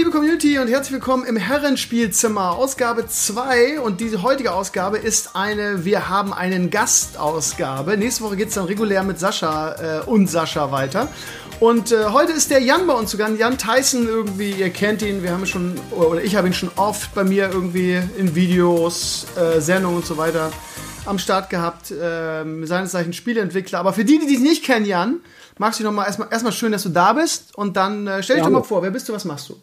liebe Community und herzlich willkommen im Herrenspielzimmer, Ausgabe 2. Und diese heutige Ausgabe ist eine Wir haben einen Gast-Ausgabe. Nächste Woche geht es dann regulär mit Sascha äh, und Sascha weiter. Und äh, heute ist der Jan bei uns sogar, Jan Tyson irgendwie, ihr kennt ihn, wir haben ihn schon, oder ich habe ihn schon oft bei mir irgendwie in Videos, äh, Sendungen und so weiter am Start gehabt. Äh, seines Zeichen Spieleentwickler. Aber für die, die dich nicht kennen, Jan, magst du noch mal erstmal, erstmal schön, dass du da bist und dann äh, stell dich ja, doch mal vor, wer bist du, was machst du?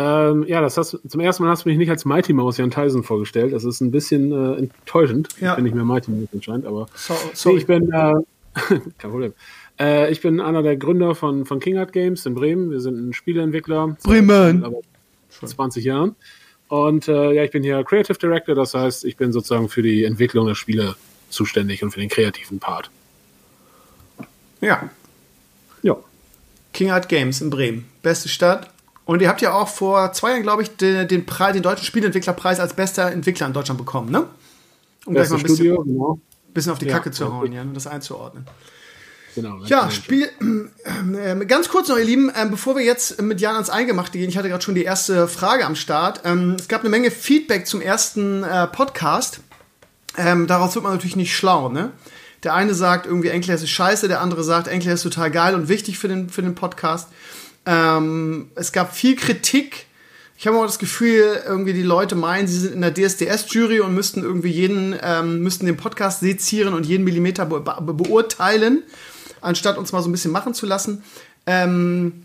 Ähm, ja, das hast, zum ersten Mal hast du mich nicht als Mighty Mouse Jan Tyson vorgestellt. Das ist ein bisschen äh, enttäuschend, ja. wenn ich mir Mighty Mouse anscheinend, aber so, sorry. Nee, ich bin äh, kein Problem. Äh, ich bin einer der Gründer von, von King Art Games in Bremen. Wir sind ein Spieleentwickler. Bremen! Seit 20 Jahren. Und äh, ja, ich bin hier Creative Director, das heißt, ich bin sozusagen für die Entwicklung der Spiele zuständig und für den kreativen Part. Ja. Ja. King Art Games in Bremen. Beste Stadt. Und ihr habt ja auch vor zwei Jahren, glaube ich, den, den, Preis, den deutschen Spieleentwicklerpreis als bester Entwickler in Deutschland bekommen, ne? Um Beste gleich mal ein bisschen, Studio, genau. bisschen auf die ja, Kacke zu hauen, ja, um das einzuordnen. Genau, ja, Spiel. Äh, ganz kurz noch, ihr Lieben, äh, bevor wir jetzt mit Jan ans Eingemachte gehen, ich hatte gerade schon die erste Frage am Start. Ähm, es gab eine Menge Feedback zum ersten äh, Podcast. Ähm, daraus wird man natürlich nicht schlau, ne? Der eine sagt irgendwie, Enkler ist scheiße, der andere sagt, Enkler ist total geil und wichtig für den, für den Podcast. Ähm, es gab viel Kritik. Ich habe auch das Gefühl, irgendwie die Leute meinen, sie sind in der DSDS-Jury und müssten irgendwie jeden, ähm, müssten den Podcast sezieren und jeden Millimeter be be beurteilen anstatt uns mal so ein bisschen machen zu lassen. Ähm,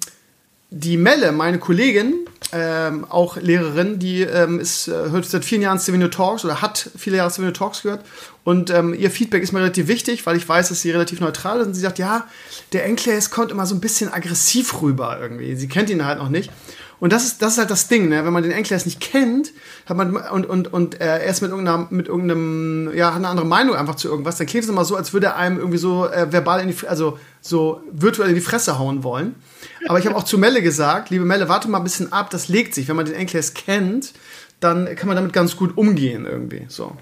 die Melle, meine Kollegin, ähm, auch Lehrerin, die ähm, ist, äh, hört seit vielen Jahren Stevenio Talks oder hat viele Jahre Stevenio Talks gehört. Und ähm, ihr Feedback ist mir relativ wichtig, weil ich weiß, dass sie relativ neutral ist. Und sie sagt, ja, der Enclaves kommt immer so ein bisschen aggressiv rüber irgendwie. Sie kennt ihn halt noch nicht. Und das ist, das ist halt das Ding, ne? wenn man den Enclaves nicht kennt hat man, und, und, und äh, er ist mit, irgendeiner, mit irgendeinem, ja, hat eine andere Meinung einfach zu irgendwas, dann klingt es immer so, als würde er einem irgendwie so äh, verbal in die, also so virtuell in die Fresse hauen wollen. Aber ich habe auch zu Melle gesagt, liebe Melle, warte mal ein bisschen ab, das legt sich. Wenn man den Enclaves kennt, dann kann man damit ganz gut umgehen irgendwie. So.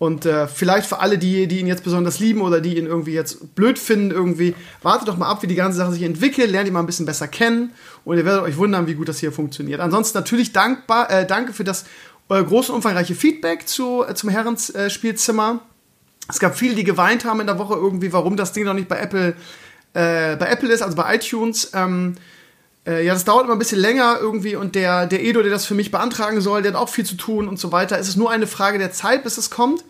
Und äh, vielleicht für alle, die, die ihn jetzt besonders lieben oder die ihn irgendwie jetzt blöd finden, irgendwie, wartet doch mal ab, wie die ganze Sache sich entwickelt, lernt ihn mal ein bisschen besser kennen und ihr werdet euch wundern, wie gut das hier funktioniert. Ansonsten natürlich dankbar, äh, danke für das äh, große umfangreiche Feedback zu, äh, zum Herrenspielzimmer. Äh, es gab viele, die geweint haben in der Woche irgendwie, warum das Ding noch nicht bei Apple, äh, bei Apple ist, also bei iTunes. Ähm, äh, ja, das dauert immer ein bisschen länger irgendwie und der, der Edo, der das für mich beantragen soll, der hat auch viel zu tun und so weiter. Es ist nur eine Frage der Zeit, bis es kommt.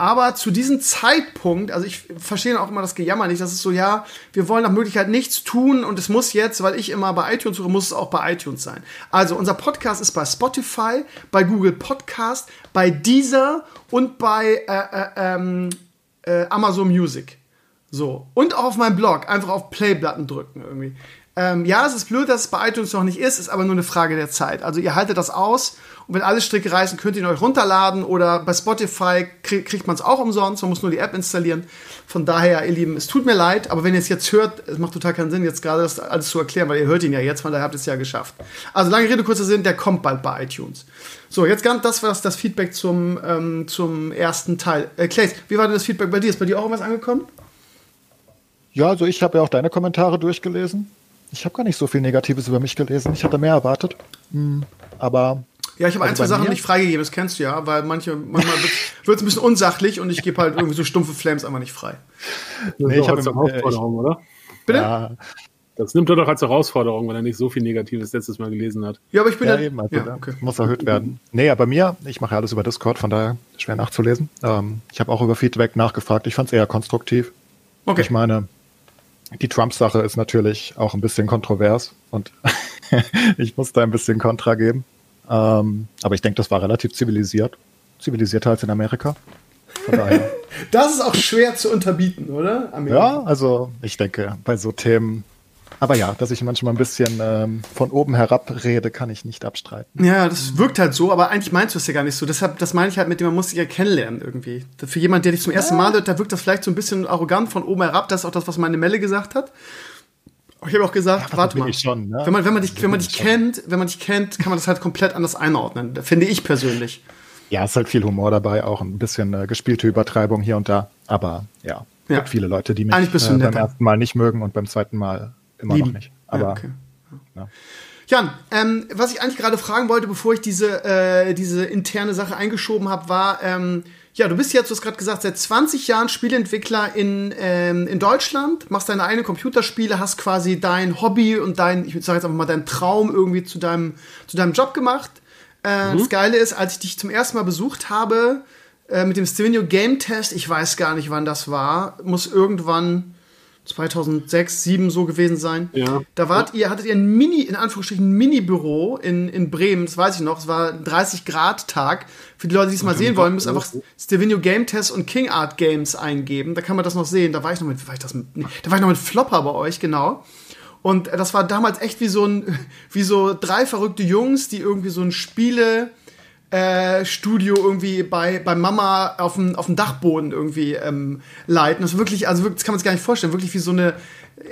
Aber zu diesem Zeitpunkt, also ich verstehe auch immer das Gejammer nicht, das ist so, ja, wir wollen nach Möglichkeit nichts tun und es muss jetzt, weil ich immer bei iTunes suche, muss es auch bei iTunes sein. Also unser Podcast ist bei Spotify, bei Google Podcast, bei Deezer und bei äh, äh, ähm, äh, Amazon Music. So. Und auch auf meinem Blog, einfach auf Playbutton drücken irgendwie. Ähm, ja, es ist blöd, dass es bei iTunes noch nicht ist, ist aber nur eine Frage der Zeit. Also ihr haltet das aus und wenn alle Stricke reißen, könnt ihr ihn euch runterladen oder bei Spotify krieg, kriegt man es auch umsonst, man muss nur die App installieren. Von daher, ihr Lieben, es tut mir leid, aber wenn ihr es jetzt hört, es macht total keinen Sinn, jetzt gerade das alles zu erklären, weil ihr hört ihn ja jetzt, von daher habt ihr es ja geschafft. Also lange Rede, kurzer Sinn, der kommt bald bei iTunes. So, jetzt ganz das war das Feedback zum, ähm, zum ersten Teil. Äh, Claes, wie war denn das Feedback bei dir? Ist bei dir auch was angekommen? Ja, also ich habe ja auch deine Kommentare durchgelesen. Ich habe gar nicht so viel Negatives über mich gelesen. Ich hatte mehr erwartet. Hm, aber. Ja, ich habe also ein, zwei Sachen mir? nicht freigegeben, das kennst du ja, weil manche, manchmal wird es ein bisschen unsachlich und ich gebe halt irgendwie so stumpfe Flames einfach nicht frei. Das nee, ich habe eine Herausforderung, ich, oder? Bitte? Ja. Das nimmt er doch als Herausforderung, wenn er nicht so viel Negatives letztes Mal gelesen hat. Ja, aber ich bin ja, eben, also ja, okay. muss erhöht werden. Nee, aber mir, ich mache ja alles über Discord, von daher schwer nachzulesen. Ähm, ich habe auch über Feedback nachgefragt. Ich fand es eher konstruktiv. Okay. Ich meine, die Trump-Sache ist natürlich auch ein bisschen kontrovers und ich muss da ein bisschen Kontra geben. Ähm, aber ich denke, das war relativ zivilisiert. Zivilisierter als in Amerika. das ist auch schwer zu unterbieten, oder? Amerika. Ja, also ich denke, bei so Themen aber ja, dass ich manchmal ein bisschen ähm, von oben herab rede, kann ich nicht abstreiten. Ja, das wirkt halt so, aber eigentlich meinst du es ja gar nicht so. Deshalb, das meine ich halt mit dem, man muss sich ja kennenlernen irgendwie. Für jemanden, der dich zum ersten Mal hört, da wirkt das vielleicht so ein bisschen arrogant von oben herab. Das ist auch das, was meine Melle gesagt hat. Ich habe auch gesagt, ja, warte mal. Schon, ne? Wenn man, wenn man dich, wenn man dich kennt, wenn man dich kennt, kann man das halt komplett anders einordnen. Finde ich persönlich. Ja, es ist halt viel Humor dabei, auch ein bisschen äh, gespielte Übertreibung hier und da. Aber ja, es ja. gibt viele Leute, die mich äh, beim ersten Mal nicht mögen und beim zweiten Mal immer Lieben. noch nicht. Aber ja, okay. ja. Jan, ähm, was ich eigentlich gerade fragen wollte, bevor ich diese, äh, diese interne Sache eingeschoben habe, war, ähm, ja, du bist jetzt, du hast gerade gesagt, seit 20 Jahren Spieleentwickler in, ähm, in Deutschland, machst deine eigenen Computerspiele, hast quasi dein Hobby und dein, ich sage jetzt einfach mal, deinen Traum irgendwie zu deinem, zu deinem Job gemacht. Äh, mhm. Das Geile ist, als ich dich zum ersten Mal besucht habe, äh, mit dem Stevenio Game Test, ich weiß gar nicht, wann das war, muss irgendwann 2006, 2007 so gewesen sein. Ja. Da wart ja. ihr, hattet ihr ein Mini, in Anführungsstrichen, Mini-Büro in, in Bremen, das weiß ich noch, es war ein 30-Grad-Tag. Für die Leute, die es mal sehen wollen, müssen einfach Stevenio Game Test und King Art Games eingeben. Da kann man das noch sehen. Da war ich noch mit, war ich das mit, nee, da war ich noch mit Flopper bei euch, genau. Und das war damals echt wie so ein, wie so drei verrückte Jungs, die irgendwie so ein Spiele, äh, Studio irgendwie bei, bei Mama auf dem, auf dem Dachboden irgendwie ähm, leiten. Das ist wirklich, also wirklich, das kann man sich gar nicht vorstellen, wirklich wie so eine,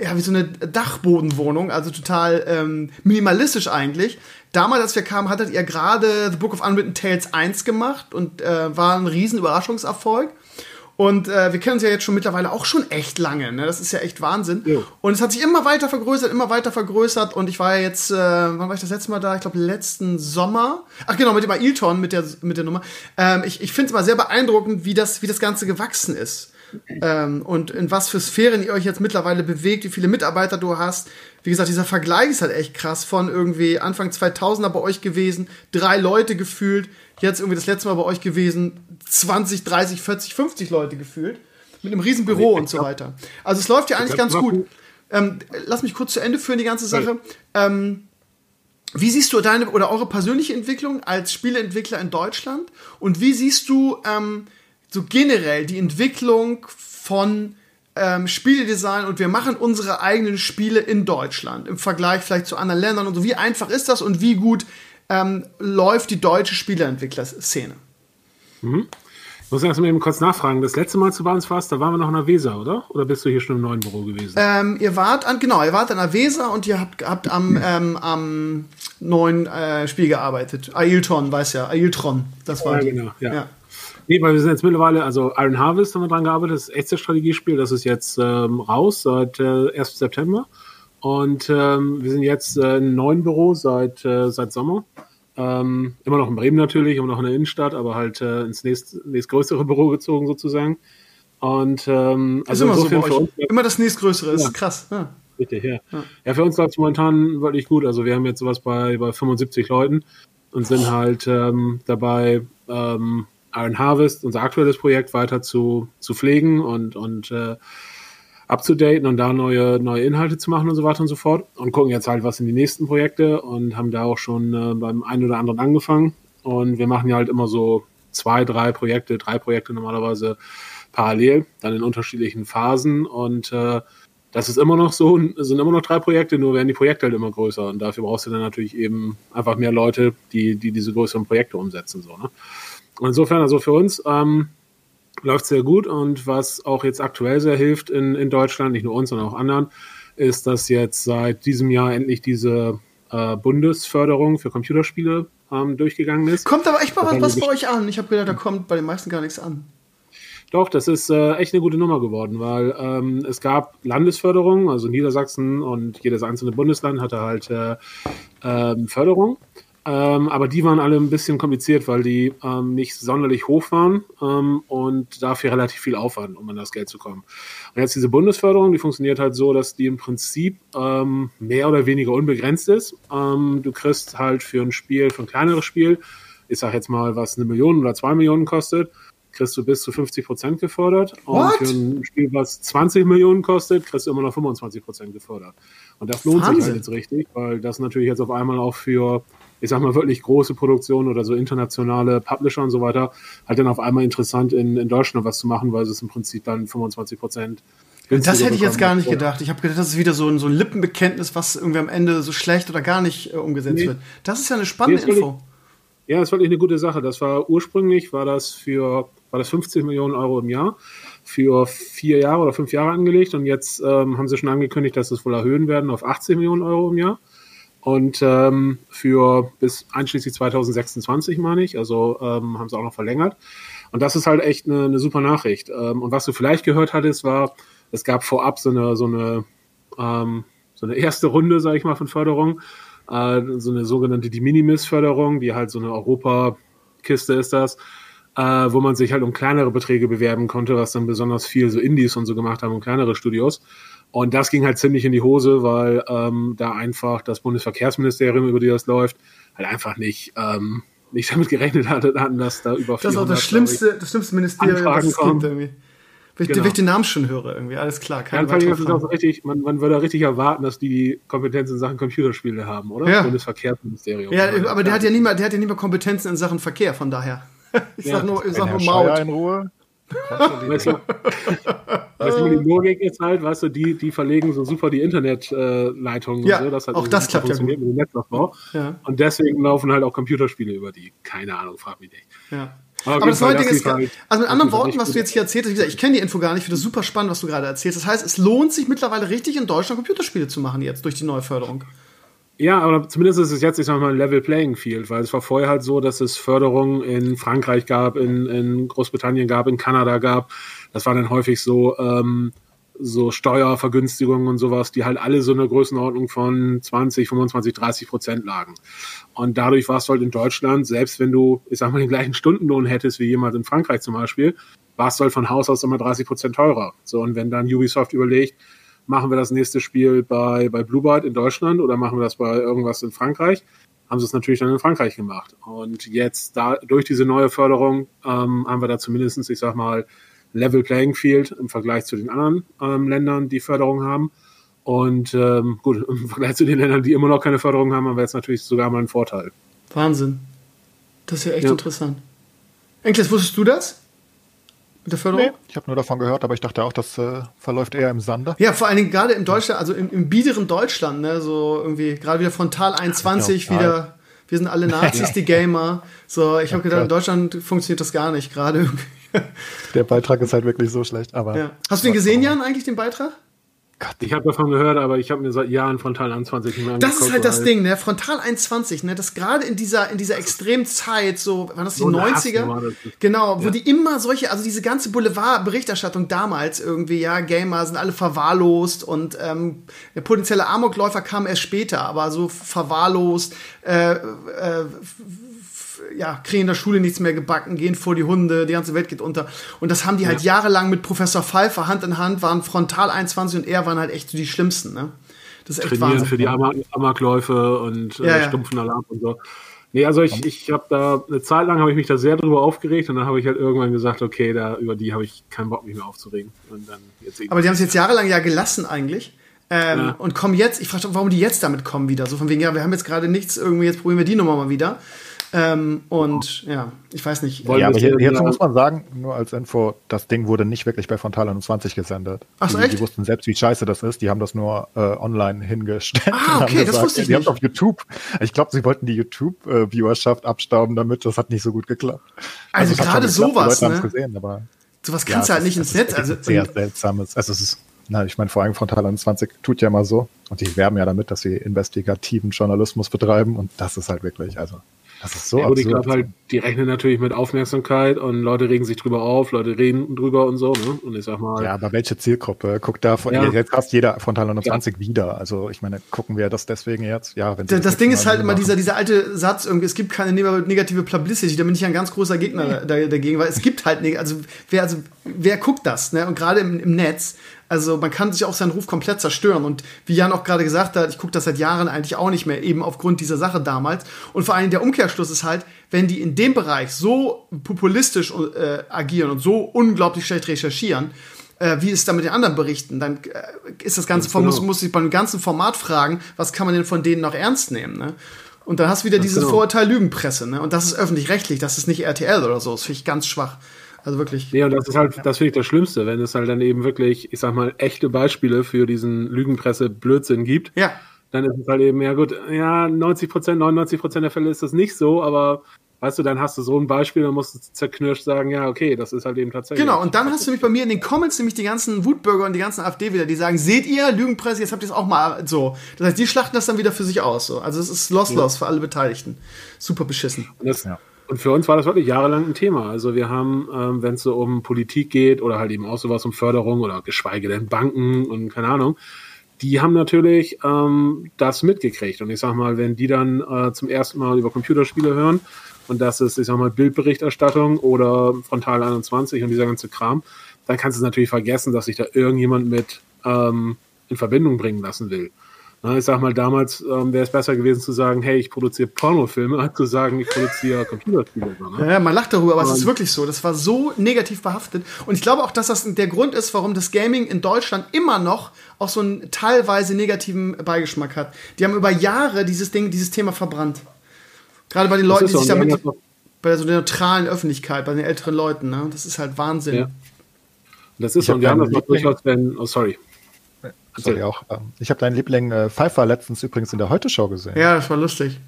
ja, wie so eine Dachbodenwohnung, also total ähm, minimalistisch eigentlich. Damals, als wir kamen, hattet ihr gerade The Book of Unwritten Tales 1 gemacht und äh, war ein riesen Überraschungserfolg. Und äh, wir kennen uns ja jetzt schon mittlerweile auch schon echt lange. Ne? Das ist ja echt Wahnsinn. Jo. Und es hat sich immer weiter vergrößert, immer weiter vergrößert. Und ich war ja jetzt, äh, wann war ich das letzte Mal da? Ich glaube, letzten Sommer. Ach genau, mit dem Ailton, mit der, mit der Nummer. Ähm, ich ich finde es mal sehr beeindruckend, wie das, wie das Ganze gewachsen ist. Ähm, und in was für Sphären ihr euch jetzt mittlerweile bewegt, wie viele Mitarbeiter du hast. Wie gesagt, dieser Vergleich ist halt echt krass von irgendwie Anfang 2000er bei euch gewesen, drei Leute gefühlt, jetzt irgendwie das letzte Mal bei euch gewesen, 20, 30, 40, 50 Leute gefühlt. Mit einem riesen Büro und so weiter. Also es läuft ja eigentlich ganz gut. Ähm, lass mich kurz zu Ende führen, die ganze Sache. Ähm, wie siehst du deine oder eure persönliche Entwicklung als Spieleentwickler in Deutschland? Und wie siehst du ähm, so generell die Entwicklung von ähm, Spieledesign und wir machen unsere eigenen Spiele in Deutschland im Vergleich vielleicht zu anderen Ländern und so? Wie einfach ist das und wie gut ähm, läuft die deutsche Spieleentwicklerszene? Mhm. Ich muss erst mal eben kurz nachfragen. Das letzte Mal zu uns warst, da waren wir noch in der Weser, oder? Oder bist du hier schon im neuen Büro gewesen? Ähm, ihr wart an, genau, ihr wart an der Weser und ihr habt, habt am, ähm, am neuen äh, Spiel gearbeitet. Ailton, weiß ja, Ailtron, das war. Ja, genau, ja. ja. Nee, weil wir sind jetzt mittlerweile, also Iron Harvest haben wir dran gearbeitet, das echte Strategiespiel, das ist jetzt ähm, raus seit äh, 1. September. Und ähm, wir sind jetzt äh, im neuen Büro seit, äh, seit Sommer. Ähm, immer noch in Bremen natürlich, immer noch in der Innenstadt, aber halt äh, ins nächst, nächstgrößere Büro gezogen sozusagen. Und ähm, also immer so bei euch. Uns, immer das nächstgrößere, ja. ist krass. Ja. Richtig, ja. ja. Ja, für uns läuft es momentan wirklich gut. Also wir haben jetzt sowas bei, bei 75 Leuten und sind halt ähm, dabei, ähm, Iron Harvest, unser aktuelles Projekt, weiter zu, zu pflegen und, und äh, abzudaten und da neue, neue Inhalte zu machen und so weiter und so fort. Und gucken jetzt halt, was sind die nächsten Projekte und haben da auch schon äh, beim einen oder anderen angefangen. Und wir machen ja halt immer so zwei, drei Projekte, drei Projekte normalerweise parallel, dann in unterschiedlichen Phasen. Und äh, das ist immer noch so, sind immer noch drei Projekte, nur werden die Projekte halt immer größer. Und dafür brauchst du dann natürlich eben einfach mehr Leute, die, die diese größeren Projekte umsetzen. So, ne? Und insofern, also für uns, ähm, läuft sehr gut und was auch jetzt aktuell sehr hilft in, in Deutschland, nicht nur uns, sondern auch anderen, ist, dass jetzt seit diesem Jahr endlich diese äh, Bundesförderung für Computerspiele ähm, durchgegangen ist. Kommt aber echt mal was, was bei euch an. Ich habe gedacht, da kommt bei den meisten gar nichts an. Doch, das ist äh, echt eine gute Nummer geworden, weil ähm, es gab Landesförderung, also Niedersachsen und jedes einzelne Bundesland hatte halt äh, ähm, Förderung. Ähm, aber die waren alle ein bisschen kompliziert, weil die ähm, nicht sonderlich hoch waren ähm, und dafür relativ viel Aufwand, um an das Geld zu kommen. Und jetzt diese Bundesförderung, die funktioniert halt so, dass die im Prinzip ähm, mehr oder weniger unbegrenzt ist. Ähm, du kriegst halt für ein Spiel, für ein kleineres Spiel, ich sag jetzt mal, was eine Million oder zwei Millionen kostet, kriegst du bis zu 50 Prozent gefördert. What? Und für ein Spiel, was 20 Millionen kostet, kriegst du immer noch 25 Prozent gefördert. Und das lohnt Wahnsinn. sich halt jetzt richtig, weil das natürlich jetzt auf einmal auch für ich sag mal, wirklich große Produktionen oder so internationale Publisher und so weiter, halt dann auf einmal interessant in, in Deutschland was zu machen, weil es im Prinzip dann 25 Prozent das hätte ich jetzt gar nicht gedacht. Ich habe gedacht, das ist wieder so ein, so ein Lippenbekenntnis, was irgendwie am Ende so schlecht oder gar nicht äh, umgesetzt nee. wird. Das ist ja eine spannende nee, Info. ja, das ist wirklich eine gute Sache. Das war ursprünglich war das für war das 50 Millionen Euro im Jahr für vier Jahre oder fünf Jahre angelegt und jetzt ähm, haben sie schon angekündigt, dass sie es wohl erhöhen werden auf 80 Millionen Euro im Jahr. Und ähm, für bis einschließlich 2026, meine ich, also ähm, haben sie auch noch verlängert. Und das ist halt echt eine, eine super Nachricht. Ähm, und was du vielleicht gehört hattest, war, es gab vorab so eine, so eine, ähm, so eine erste Runde, sage ich mal, von Förderung. äh, so eine sogenannte De Minimis-Förderung, die halt so eine Europakiste ist das, äh, wo man sich halt um kleinere Beträge bewerben konnte, was dann besonders viel so Indies und so gemacht haben und kleinere Studios. Und das ging halt ziemlich in die Hose, weil ähm, da einfach das Bundesverkehrsministerium, über die das läuft, halt einfach nicht, ähm, nicht damit gerechnet hatte, dass da über Das ist auch das schlimmste, das schlimmste Ministerium, was es gibt irgendwie. Wenn, genau. ich den Namen schon höre, irgendwie, alles klar. Keine ja, das ist auch richtig, man, man würde richtig erwarten, dass die die Kompetenz in Sachen Computerspiele haben, oder? Ja. Bundesverkehrsministerium. Ja, aber der hat ja nie mehr, der hat ja nie mehr Kompetenzen in Sachen Verkehr, von daher. Ich sag nur, ich sag nur Maut. in Ruhe. Weißt du, weißt du, die Logik ist halt, weißt du, die, die verlegen so super die Internetleitungen äh, ja, so, das halt auch das klappt ja gut. mit dem Netzaufbau. Ja. Und deswegen laufen halt auch Computerspiele über die. Keine Ahnung, frag mich nicht. Ja. Aber, aber das neue Ding ist, halt, also mit anderen Worten, was du jetzt hier erzählt hast, wie gesagt, ich kenne die Info gar nicht, ich finde das super spannend, was du gerade erzählst. Das heißt, es lohnt sich mittlerweile richtig in Deutschland Computerspiele zu machen jetzt durch die neue Förderung. Ja, aber zumindest ist es jetzt, ich sag mal, ein Level Playing Field, weil es war vorher halt so, dass es Förderungen in Frankreich gab, in, in Großbritannien gab, in Kanada gab. Das war dann häufig so, ähm, so Steuervergünstigungen und sowas, die halt alle so eine Größenordnung von 20, 25, 30 Prozent lagen. Und dadurch warst du halt in Deutschland, selbst wenn du, ich sag mal, den gleichen Stundenlohn hättest wie jemand in Frankreich zum Beispiel, warst du halt von Haus aus immer 30 Prozent teurer. So, und wenn dann Ubisoft überlegt, machen wir das nächste Spiel bei, bei Bluebird in Deutschland oder machen wir das bei irgendwas in Frankreich, haben sie es natürlich dann in Frankreich gemacht. Und jetzt da durch diese neue Förderung ähm, haben wir da zumindestens, ich sag mal, Level Playing Field im Vergleich zu den anderen ähm, Ländern, die Förderung haben. Und ähm, gut, im Vergleich zu den Ländern, die immer noch keine Förderung haben, haben wir jetzt natürlich sogar mal einen Vorteil. Wahnsinn. Das ist ja echt ja. interessant. Enkles, wusstest du das? Mit der Förderung? Nee, ich habe nur davon gehört, aber ich dachte auch, das äh, verläuft eher im Sande. Ja, vor allen Dingen gerade im Deutschland, also im, im biederen Deutschland, ne, so irgendwie, gerade wieder Frontal 21, ja, wieder, wir sind alle Nazis, die Gamer. So, ich habe gedacht, in Deutschland funktioniert das gar nicht, gerade irgendwie. Der Beitrag ist halt wirklich so schlecht, aber. Ja. Hast du den gesehen, Jan, eigentlich, den Beitrag? Gott, ich habe davon gehört, aber ich habe mir seit Jahren Frontal 21 nicht mehr Das ist halt das Ding, ne? Frontal 21, ne? Das gerade in dieser, in dieser Extremzeit, so, waren das die so 90er? Genau, wo ja. die immer solche, also diese ganze Boulevard-Berichterstattung damals irgendwie, ja, Gamer sind alle verwahrlost und ähm, der potenzielle Amokläufer kam erst später, aber so verwahrlost, äh, äh, ja, kriegen in der Schule nichts mehr gebacken, gehen vor die Hunde, die ganze Welt geht unter. Und das haben die halt ja. jahrelang mit Professor Pfeiffer Hand in Hand, waren frontal 21 und er waren halt echt die Schlimmsten, ne? Das ist echt Trainieren Wahnsinn. für die Am Amokläufe und äh, ja, stumpfen Alarm und so. Nee, also ich, ich habe da, eine Zeit lang habe ich mich da sehr drüber aufgeregt und dann habe ich halt irgendwann gesagt, okay, da über die habe ich keinen Bock, mich mehr aufzuregen. Aber die haben es jetzt jahrelang ja gelassen eigentlich. Ähm, ja. Und kommen jetzt, ich frage, warum die jetzt damit kommen wieder. So von wegen, ja, wir haben jetzt gerade nichts, irgendwie, jetzt probieren wir die Nummer mal wieder. Ähm, und ja, ich weiß nicht. Ja, aber hier, hierzu muss man sagen, nur als Info, das Ding wurde nicht wirklich bei Frontal 21 gesendet. Ach so, die, echt? die wussten selbst, wie scheiße das ist. Die haben das nur äh, online hingestellt. Ah, okay, gesagt, das wusste ich die nicht. Die haben auf YouTube, ich glaube, sie wollten die YouTube-Viewerschaft abstauben damit. Das hat nicht so gut geklappt. Also, also gerade sowas, ne? Gesehen, aber sowas kannst ja, du halt nicht ins Netz. Also sehr seltsames. Also es ist na, ich meine, vor allem Frontal 21 tut ja mal so. Und die werben ja damit, dass sie investigativen Journalismus betreiben. Und das ist halt wirklich, also das ist so ja, gut, ich glaube halt, die rechnen natürlich mit Aufmerksamkeit und Leute regen sich drüber auf, Leute reden drüber und so, ne? Und ich sag mal. Ja, aber welche Zielgruppe? Guckt da von, ja. jetzt fast jeder von Teil 29 ja. wieder. Also ich meine, gucken wir das deswegen jetzt? Ja, wenn Das, das Ding ist halt immer dieser, dieser alte Satz, irgendwie, es gibt keine negative Publicity, da bin ich ein ganz großer Gegner dagegen, weil es gibt halt, also wer, also wer guckt das, ne? Und gerade im, im Netz, also man kann sich auch seinen Ruf komplett zerstören. Und wie Jan auch gerade gesagt hat, ich gucke das seit Jahren eigentlich auch nicht mehr, eben aufgrund dieser Sache damals. Und vor allem der Umkehrschluss ist halt, wenn die in dem Bereich so populistisch äh, agieren und so unglaublich schlecht recherchieren, äh, wie ist da mit den anderen Berichten, dann äh, ist das Ganze, genau. muss, muss sich beim ganzen Format fragen, was kann man denn von denen noch ernst nehmen, ne? Und dann hast du wieder dieses genau. Vorurteil Lügenpresse, ne? Und das ist öffentlich-rechtlich, das ist nicht RTL oder so, das finde ich ganz schwach. Also wirklich. Nee, und das ist halt, das finde ich das Schlimmste, wenn es halt dann eben wirklich, ich sag mal, echte Beispiele für diesen Lügenpresse-Blödsinn gibt. Ja. Dann ist es halt eben, ja gut, ja, 90 Prozent, 99 Prozent der Fälle ist das nicht so, aber weißt du, dann hast du so ein Beispiel, dann musst du zerknirscht sagen, ja, okay, das ist halt eben tatsächlich. Genau, und dann hast du mich bei mir in den Comments nämlich die ganzen Wutbürger und die ganzen AfD wieder, die sagen, seht ihr, Lügenpresse, jetzt habt ihr es auch mal so. Das heißt, die schlachten das dann wieder für sich aus. So. Also es ist loss-loss ja. für alle Beteiligten. Super beschissen. Und das, ja. Und für uns war das wirklich jahrelang ein Thema. Also wir haben, ähm, wenn es so um Politik geht oder halt eben auch sowas um Förderung oder geschweige denn Banken und keine Ahnung, die haben natürlich ähm, das mitgekriegt. Und ich sag mal, wenn die dann äh, zum ersten Mal über Computerspiele hören und das ist, ich sag mal, Bildberichterstattung oder Frontal 21 und dieser ganze Kram, dann kannst du es natürlich vergessen, dass sich da irgendjemand mit ähm, in Verbindung bringen lassen will. Ich sag mal, damals ähm, wäre es besser gewesen zu sagen, hey, ich produziere Pornofilme, als zu sagen, ich produziere Computerspiele. Ne? Ja, man lacht darüber, aber um, es ist wirklich so. Das war so negativ behaftet. Und ich glaube auch, dass das der Grund ist, warum das Gaming in Deutschland immer noch auch so einen teilweise negativen Beigeschmack hat. Die haben über Jahre dieses Ding, dieses Thema verbrannt. Gerade bei den Leuten, die sich damit, bei so der neutralen Öffentlichkeit, bei den älteren Leuten, ne? Das ist halt Wahnsinn. Ja. Das ist, und wir haben das noch durchaus, wenn, oh sorry. Sorry auch. Ähm, ich habe deinen Liebling äh, Pfeiffer letztens übrigens in der Heute-Show gesehen. Ja, das war lustig.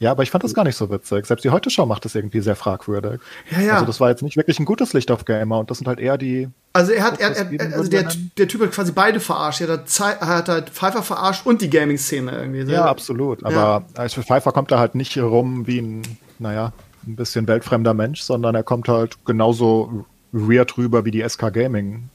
Ja, aber ich fand das gar nicht so witzig. Selbst die Heute-Show macht das irgendwie sehr fragwürdig. Ja, ja. Also das war jetzt nicht wirklich ein gutes Licht auf Gamer und das sind halt eher die. Also er hat, er, er, also der, der Typ hat quasi beide verarscht. Er hat, hat halt Pfeiffer verarscht und die Gaming-Szene irgendwie. Ja, absolut. Aber ja. für Pfeiffer kommt er halt nicht rum wie ein, naja, ein bisschen weltfremder Mensch, sondern er kommt halt genauso weird rüber wie die SK Gaming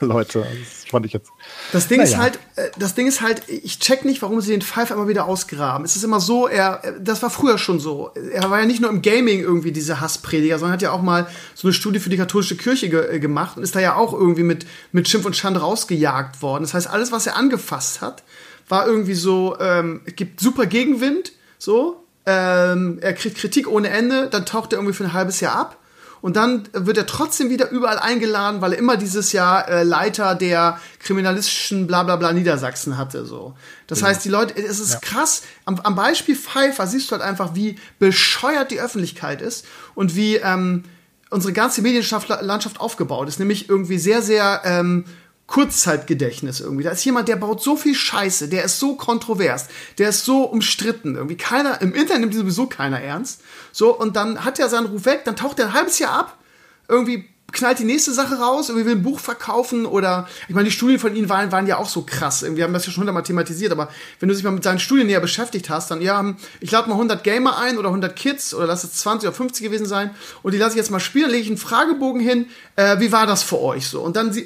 Leute. Das fand ich jetzt. Das Ding naja. ist halt, äh, das Ding ist halt, ich check nicht, warum sie den Pfeiffer immer wieder ausgraben. Es ist immer so, er, das war früher schon so. Er war ja nicht nur im Gaming irgendwie diese Hassprediger, sondern hat ja auch mal so eine Studie für die katholische Kirche ge äh, gemacht und ist da ja auch irgendwie mit, mit Schimpf und Schande rausgejagt worden. Das heißt, alles, was er angefasst hat, war irgendwie so, ähm, es gibt super Gegenwind, so, ähm, er kriegt Kritik ohne Ende, dann taucht er irgendwie für ein halbes Jahr ab und dann wird er trotzdem wieder überall eingeladen, weil er immer dieses Jahr äh, Leiter der kriminalistischen Blablabla Niedersachsen hatte. So. Das genau. heißt, die Leute, es ist ja. krass, am, am, Beispiel Pfeiffer siehst du halt einfach, wie bescheuert die Öffentlichkeit ist und wie ähm, unsere ganze Medienlandschaft aufgebaut ist, nämlich irgendwie sehr, sehr ähm, Kurzzeitgedächtnis irgendwie. Da ist jemand, der baut so viel Scheiße, der ist so kontrovers, der ist so umstritten. Irgendwie keiner, im Internet nimmt sowieso keiner ernst. So, und dann hat er seinen Ruf weg, dann taucht er ein halbes Jahr ab. Irgendwie knallt die nächste Sache raus, irgendwie will ein Buch verkaufen oder, ich meine, die Studien von ihnen waren, waren ja auch so krass. Wir haben das ja schon hundertmal thematisiert, aber wenn du dich mal mit seinen Studien näher beschäftigt hast, dann, ja, ich lade mal 100 Gamer ein oder 100 Kids oder lass es 20 oder 50 gewesen sein und die lasse ich jetzt mal spielen, lege ich einen Fragebogen hin, äh, wie war das für euch so? Und dann, äh,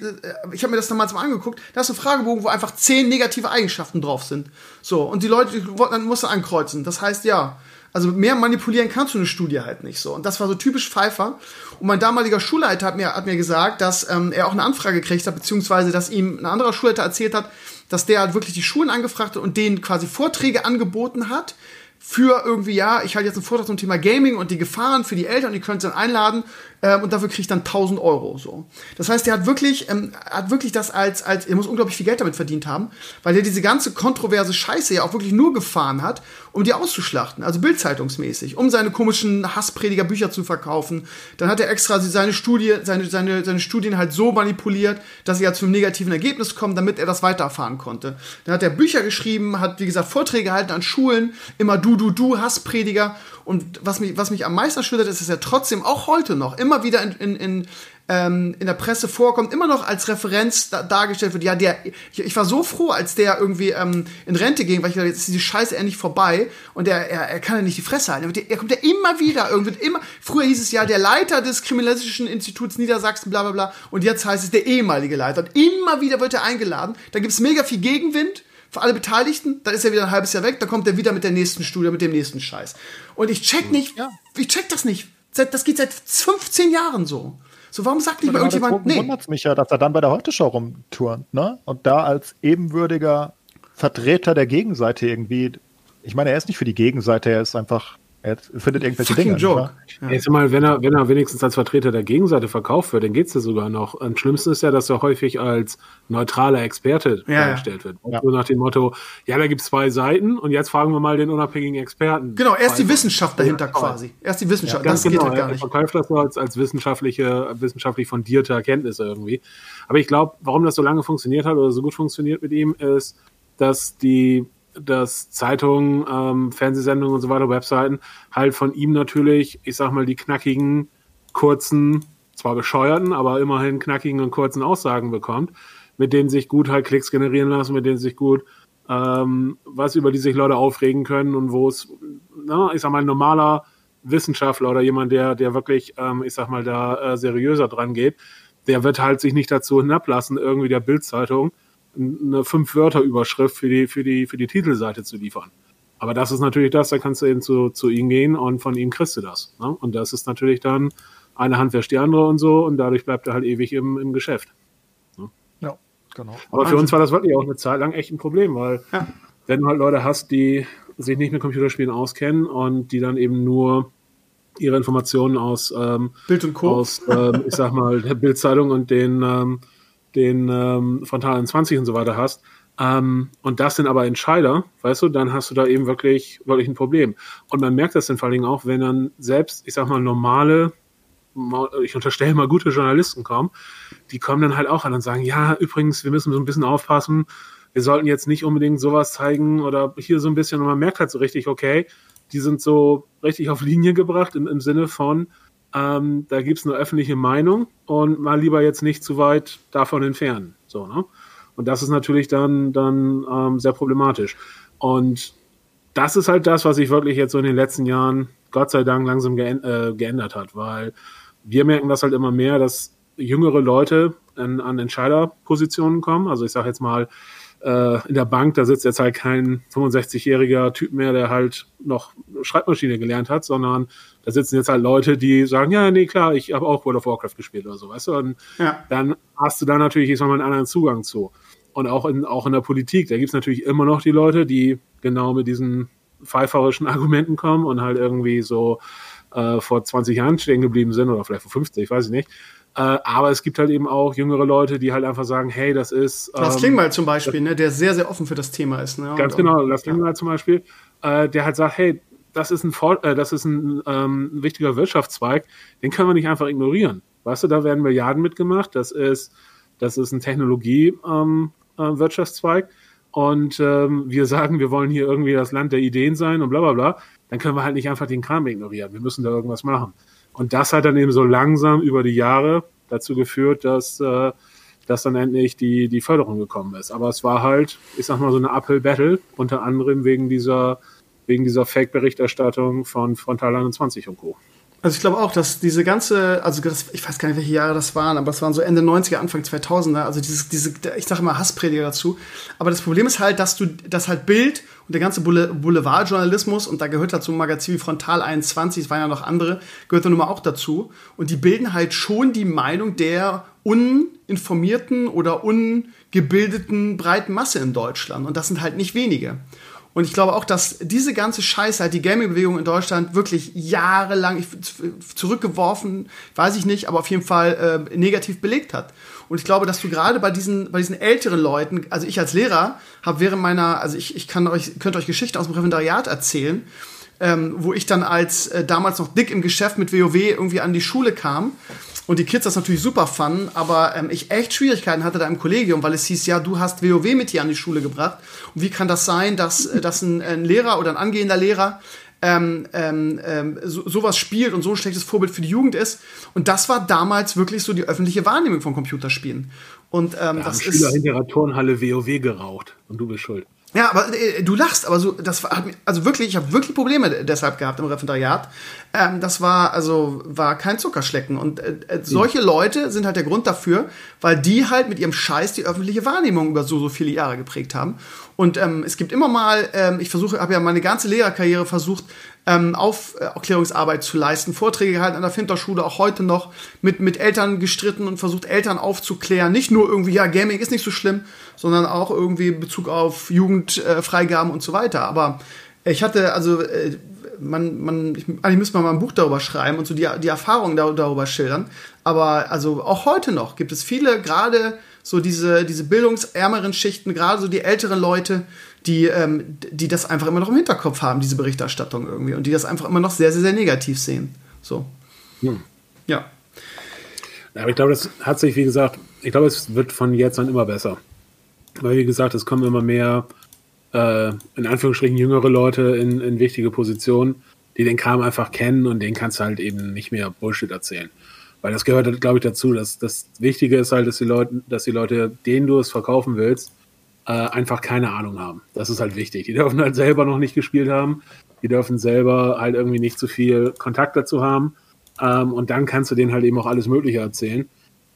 ich habe mir das damals mal angeguckt, da ist ein Fragebogen, wo einfach 10 negative Eigenschaften drauf sind. So, und die Leute, dann musst du ankreuzen. Das heißt, ja, also mehr manipulieren kannst du eine Studie halt nicht so. Und das war so typisch Pfeiffer. Und mein damaliger Schulleiter hat mir, hat mir gesagt, dass ähm, er auch eine Anfrage gekriegt hat, beziehungsweise dass ihm ein anderer Schulleiter erzählt hat, dass der halt wirklich die Schulen angefragt hat und denen quasi Vorträge angeboten hat, für irgendwie, ja, ich halte jetzt einen Vortrag zum Thema Gaming und die Gefahren für die Eltern, die können sie dann einladen ähm, und dafür kriege ich dann 1000 Euro. So. Das heißt, der hat wirklich, ähm, hat wirklich das als, als, er muss unglaublich viel Geld damit verdient haben, weil er diese ganze kontroverse Scheiße ja auch wirklich nur gefahren hat, um die auszuschlachten, also bildzeitungsmäßig, um seine komischen Hassprediger-Bücher zu verkaufen. Dann hat er extra seine Studie, seine, seine, seine Studien halt so manipuliert, dass sie ja zu einem negativen Ergebnis kommen, damit er das weiterfahren konnte. Dann hat er Bücher geschrieben, hat, wie gesagt, Vorträge gehalten an Schulen, immer du, du, du, Hassprediger. Und was mich, was mich am meisten erschüttert, ist, dass er trotzdem auch heute noch immer wieder in, in, in, ähm, in der Presse vorkommt, immer noch als Referenz da, dargestellt wird. Ja, der, ich, ich, war so froh, als der irgendwie ähm, in Rente ging, weil ich dachte, jetzt ist die Scheiße endlich vorbei und er, er, er kann ja nicht die Fresse halten. Er, kommt ja immer wieder, irgendwie immer. Früher hieß es ja der Leiter des Kriminalistischen Instituts Niedersachsen, bla bla bla. Und jetzt heißt es der ehemalige Leiter. Und immer wieder wird er eingeladen. Da gibt es mega viel Gegenwind für alle Beteiligten, dann ist er wieder ein halbes Jahr weg, dann kommt er wieder mit der nächsten Studie, mit dem nächsten Scheiß. Und ich check nicht, ja. ich check das nicht. Das geht seit 15 Jahren so. So, warum sagt nicht mal irgendjemand, nee. wundert mich ja, dass er dann bei der Heute-Show rumturnt, ne? Und da als ebenwürdiger Vertreter der Gegenseite irgendwie, ich meine, er ist nicht für die Gegenseite, er ist einfach er findet irgendwelche Fucking Dinge. Joke. Ja. Jetzt mal, wenn er, wenn er wenigstens als Vertreter der Gegenseite verkauft wird, dann geht es ja sogar noch. Am schlimmsten ist ja, dass er häufig als neutraler Experte ja, dargestellt wird. Ja. So nach dem Motto, ja, da gibt es zwei Seiten und jetzt fragen wir mal den unabhängigen Experten. Genau, er ist die Wissenschaft dahinter quasi. Er ist die Wissenschaft. das genau, geht halt gar nicht. Er verkauft das so als, als wissenschaftliche, wissenschaftlich fundierte Erkenntnisse irgendwie. Aber ich glaube, warum das so lange funktioniert hat oder so gut funktioniert mit ihm, ist, dass die dass Zeitungen, ähm, Fernsehsendungen und so weiter, Webseiten halt von ihm natürlich, ich sag mal, die knackigen, kurzen, zwar bescheuerten, aber immerhin knackigen und kurzen Aussagen bekommt, mit denen sich gut halt Klicks generieren lassen, mit denen sich gut ähm, was über die sich Leute aufregen können und wo es, ich sag mal, ein normaler Wissenschaftler oder jemand, der, der wirklich, ähm, ich sag mal, da äh, seriöser dran geht, der wird halt sich nicht dazu hinablassen, irgendwie der Bildzeitung eine Fünf-Wörter-Überschrift für die, für, die, für die Titelseite zu liefern. Aber das ist natürlich das, da kannst du eben zu, zu ihm gehen und von ihm kriegst du das. Ne? Und das ist natürlich dann eine Hand wäscht die andere und so und dadurch bleibt er halt ewig im, im Geschäft. Ne? Ja, genau. Aber für uns war das wirklich auch eine Zeit lang echt ein Problem, weil ja. wenn du halt Leute hast, die sich nicht mit Computerspielen auskennen und die dann eben nur ihre Informationen aus ähm, Bild und Co. aus, ähm, ich sag mal, der Bildzeitung und den, ähm, den ähm, Frontal 20 und so weiter hast, ähm, und das sind aber Entscheider, weißt du, dann hast du da eben wirklich, wirklich ein Problem. Und man merkt das dann vor allen Dingen auch, wenn dann selbst, ich sag mal, normale, ich unterstelle mal gute Journalisten kommen, die kommen dann halt auch an und sagen, ja, übrigens, wir müssen so ein bisschen aufpassen, wir sollten jetzt nicht unbedingt sowas zeigen oder hier so ein bisschen, und man merkt halt so richtig, okay, die sind so richtig auf Linie gebracht im, im Sinne von, ähm, da gibt's eine öffentliche Meinung und mal lieber jetzt nicht zu weit davon entfernen. So, ne? Und das ist natürlich dann, dann ähm, sehr problematisch. Und das ist halt das, was sich wirklich jetzt so in den letzten Jahren, Gott sei Dank, langsam äh, geändert hat, weil wir merken das halt immer mehr, dass jüngere Leute an, an Entscheiderpositionen kommen. Also ich sage jetzt mal, äh, in der Bank, da sitzt jetzt halt kein 65-jähriger Typ mehr, der halt noch Schreibmaschine gelernt hat, sondern da sitzen jetzt halt Leute, die sagen, ja, nee, klar, ich habe auch World of Warcraft gespielt oder so, weißt du? Und ja. dann hast du da natürlich jetzt mal einen anderen Zugang zu. Und auch in, auch in der Politik, da gibt's natürlich immer noch die Leute, die genau mit diesen pfeiferischen Argumenten kommen und halt irgendwie so äh, vor 20 Jahren stehen geblieben sind oder vielleicht vor 50, weiß ich nicht. Äh, aber es gibt halt eben auch jüngere Leute, die halt einfach sagen, hey, das ist. Ähm, Lars Klingbeil zum Beispiel, ne, der sehr, sehr offen für das Thema ist. Ne? Ganz und, genau, Lars Klingbeil ja. zum Beispiel, äh, der halt sagt, hey, das ist ein, äh, das ist ein ähm, wichtiger Wirtschaftszweig, den können wir nicht einfach ignorieren. Weißt du, da werden Milliarden mitgemacht, das ist, das ist ein Technologie-Wirtschaftszweig. Ähm, äh, und ähm, wir sagen, wir wollen hier irgendwie das Land der Ideen sein und bla bla bla, dann können wir halt nicht einfach den Kram ignorieren. Wir müssen da irgendwas machen. Und das hat dann eben so langsam über die Jahre dazu geführt, dass, äh, dass dann endlich die, die Förderung gekommen ist. Aber es war halt, ich sag mal, so eine Uphill-Battle, unter anderem wegen dieser, wegen dieser Fake-Berichterstattung von Frontal 21 und Co. Also ich glaube auch, dass diese ganze, also das, ich weiß gar nicht, welche Jahre das waren, aber es waren so Ende 90er, Anfang 2000er, also dieses, diese, ich sage immer Hassprediger dazu. Aber das Problem ist halt, dass du, dass halt Bild und der ganze Boulevardjournalismus, und da gehört dazu ein Magazin wie Frontal 21, es waren ja noch andere, gehört da nun mal auch dazu. Und die bilden halt schon die Meinung der uninformierten oder ungebildeten breiten Masse in Deutschland. Und das sind halt nicht wenige. Und ich glaube auch, dass diese ganze Scheiße halt die Gaming-Bewegung in Deutschland wirklich jahrelang zurückgeworfen, weiß ich nicht, aber auf jeden Fall äh, negativ belegt hat. Und ich glaube, dass du gerade bei diesen, bei diesen älteren Leuten, also ich als Lehrer, habe während meiner, also ich, ich kann euch, könnte euch Geschichten aus dem Referendariat erzählen, ähm, wo ich dann als äh, damals noch dick im Geschäft mit WoW irgendwie an die Schule kam und die Kids das natürlich super fanden, aber ähm, ich echt Schwierigkeiten hatte da im Kollegium, weil es hieß, ja, du hast WoW mit hier an die Schule gebracht. Und wie kann das sein, dass, äh, dass ein, ein Lehrer oder ein angehender Lehrer ähm, ähm, ähm, so, sowas spielt und so ein schlechtes Vorbild für die Jugend ist. Und das war damals wirklich so die öffentliche Wahrnehmung von Computerspielen. Und ähm, da das haben ist. Schüler in der Turnhalle WoW geraucht und du bist schuld. Ja, aber äh, du lachst, aber so, das hat also wirklich, ich habe wirklich Probleme deshalb gehabt im Referendariat. Ähm, das war also war kein Zuckerschlecken und äh, äh solche mhm. Leute sind halt der Grund dafür, weil die halt mit ihrem Scheiß die öffentliche Wahrnehmung über so so viele Jahre geprägt haben. Und ähm, es gibt immer mal, ähm, ich versuche, habe ja meine ganze Lehrerkarriere versucht, ähm, Aufklärungsarbeit zu leisten, Vorträge gehalten an der Finterschule, auch heute noch mit, mit Eltern gestritten und versucht, Eltern aufzuklären. Nicht nur irgendwie, ja, Gaming ist nicht so schlimm, sondern auch irgendwie in Bezug auf Jugendfreigaben äh, und so weiter. Aber ich hatte, also, äh, man, man, ich, eigentlich müsste man mal ein Buch darüber schreiben und so die, die Erfahrungen da, darüber schildern. Aber also auch heute noch gibt es viele, gerade so diese, diese bildungsärmeren Schichten, gerade so die älteren Leute, die, ähm, die das einfach immer noch im Hinterkopf haben, diese Berichterstattung irgendwie. Und die das einfach immer noch sehr, sehr, sehr negativ sehen. So. Hm. Ja. Aber ich glaube, das hat sich, wie gesagt, ich glaube, es wird von jetzt an immer besser. Weil, wie gesagt, es kommen immer mehr, äh, in Anführungsstrichen, jüngere Leute in, in wichtige Positionen, die den Kram einfach kennen und denen kannst du halt eben nicht mehr Bullshit erzählen. Weil das gehört, glaube ich, dazu. Dass das Wichtige ist halt, dass die Leute, dass die Leute, denen du es verkaufen willst, äh, einfach keine Ahnung haben. Das ist halt wichtig. Die dürfen halt selber noch nicht gespielt haben. Die dürfen selber halt irgendwie nicht zu viel Kontakt dazu haben. Ähm, und dann kannst du denen halt eben auch alles Mögliche erzählen.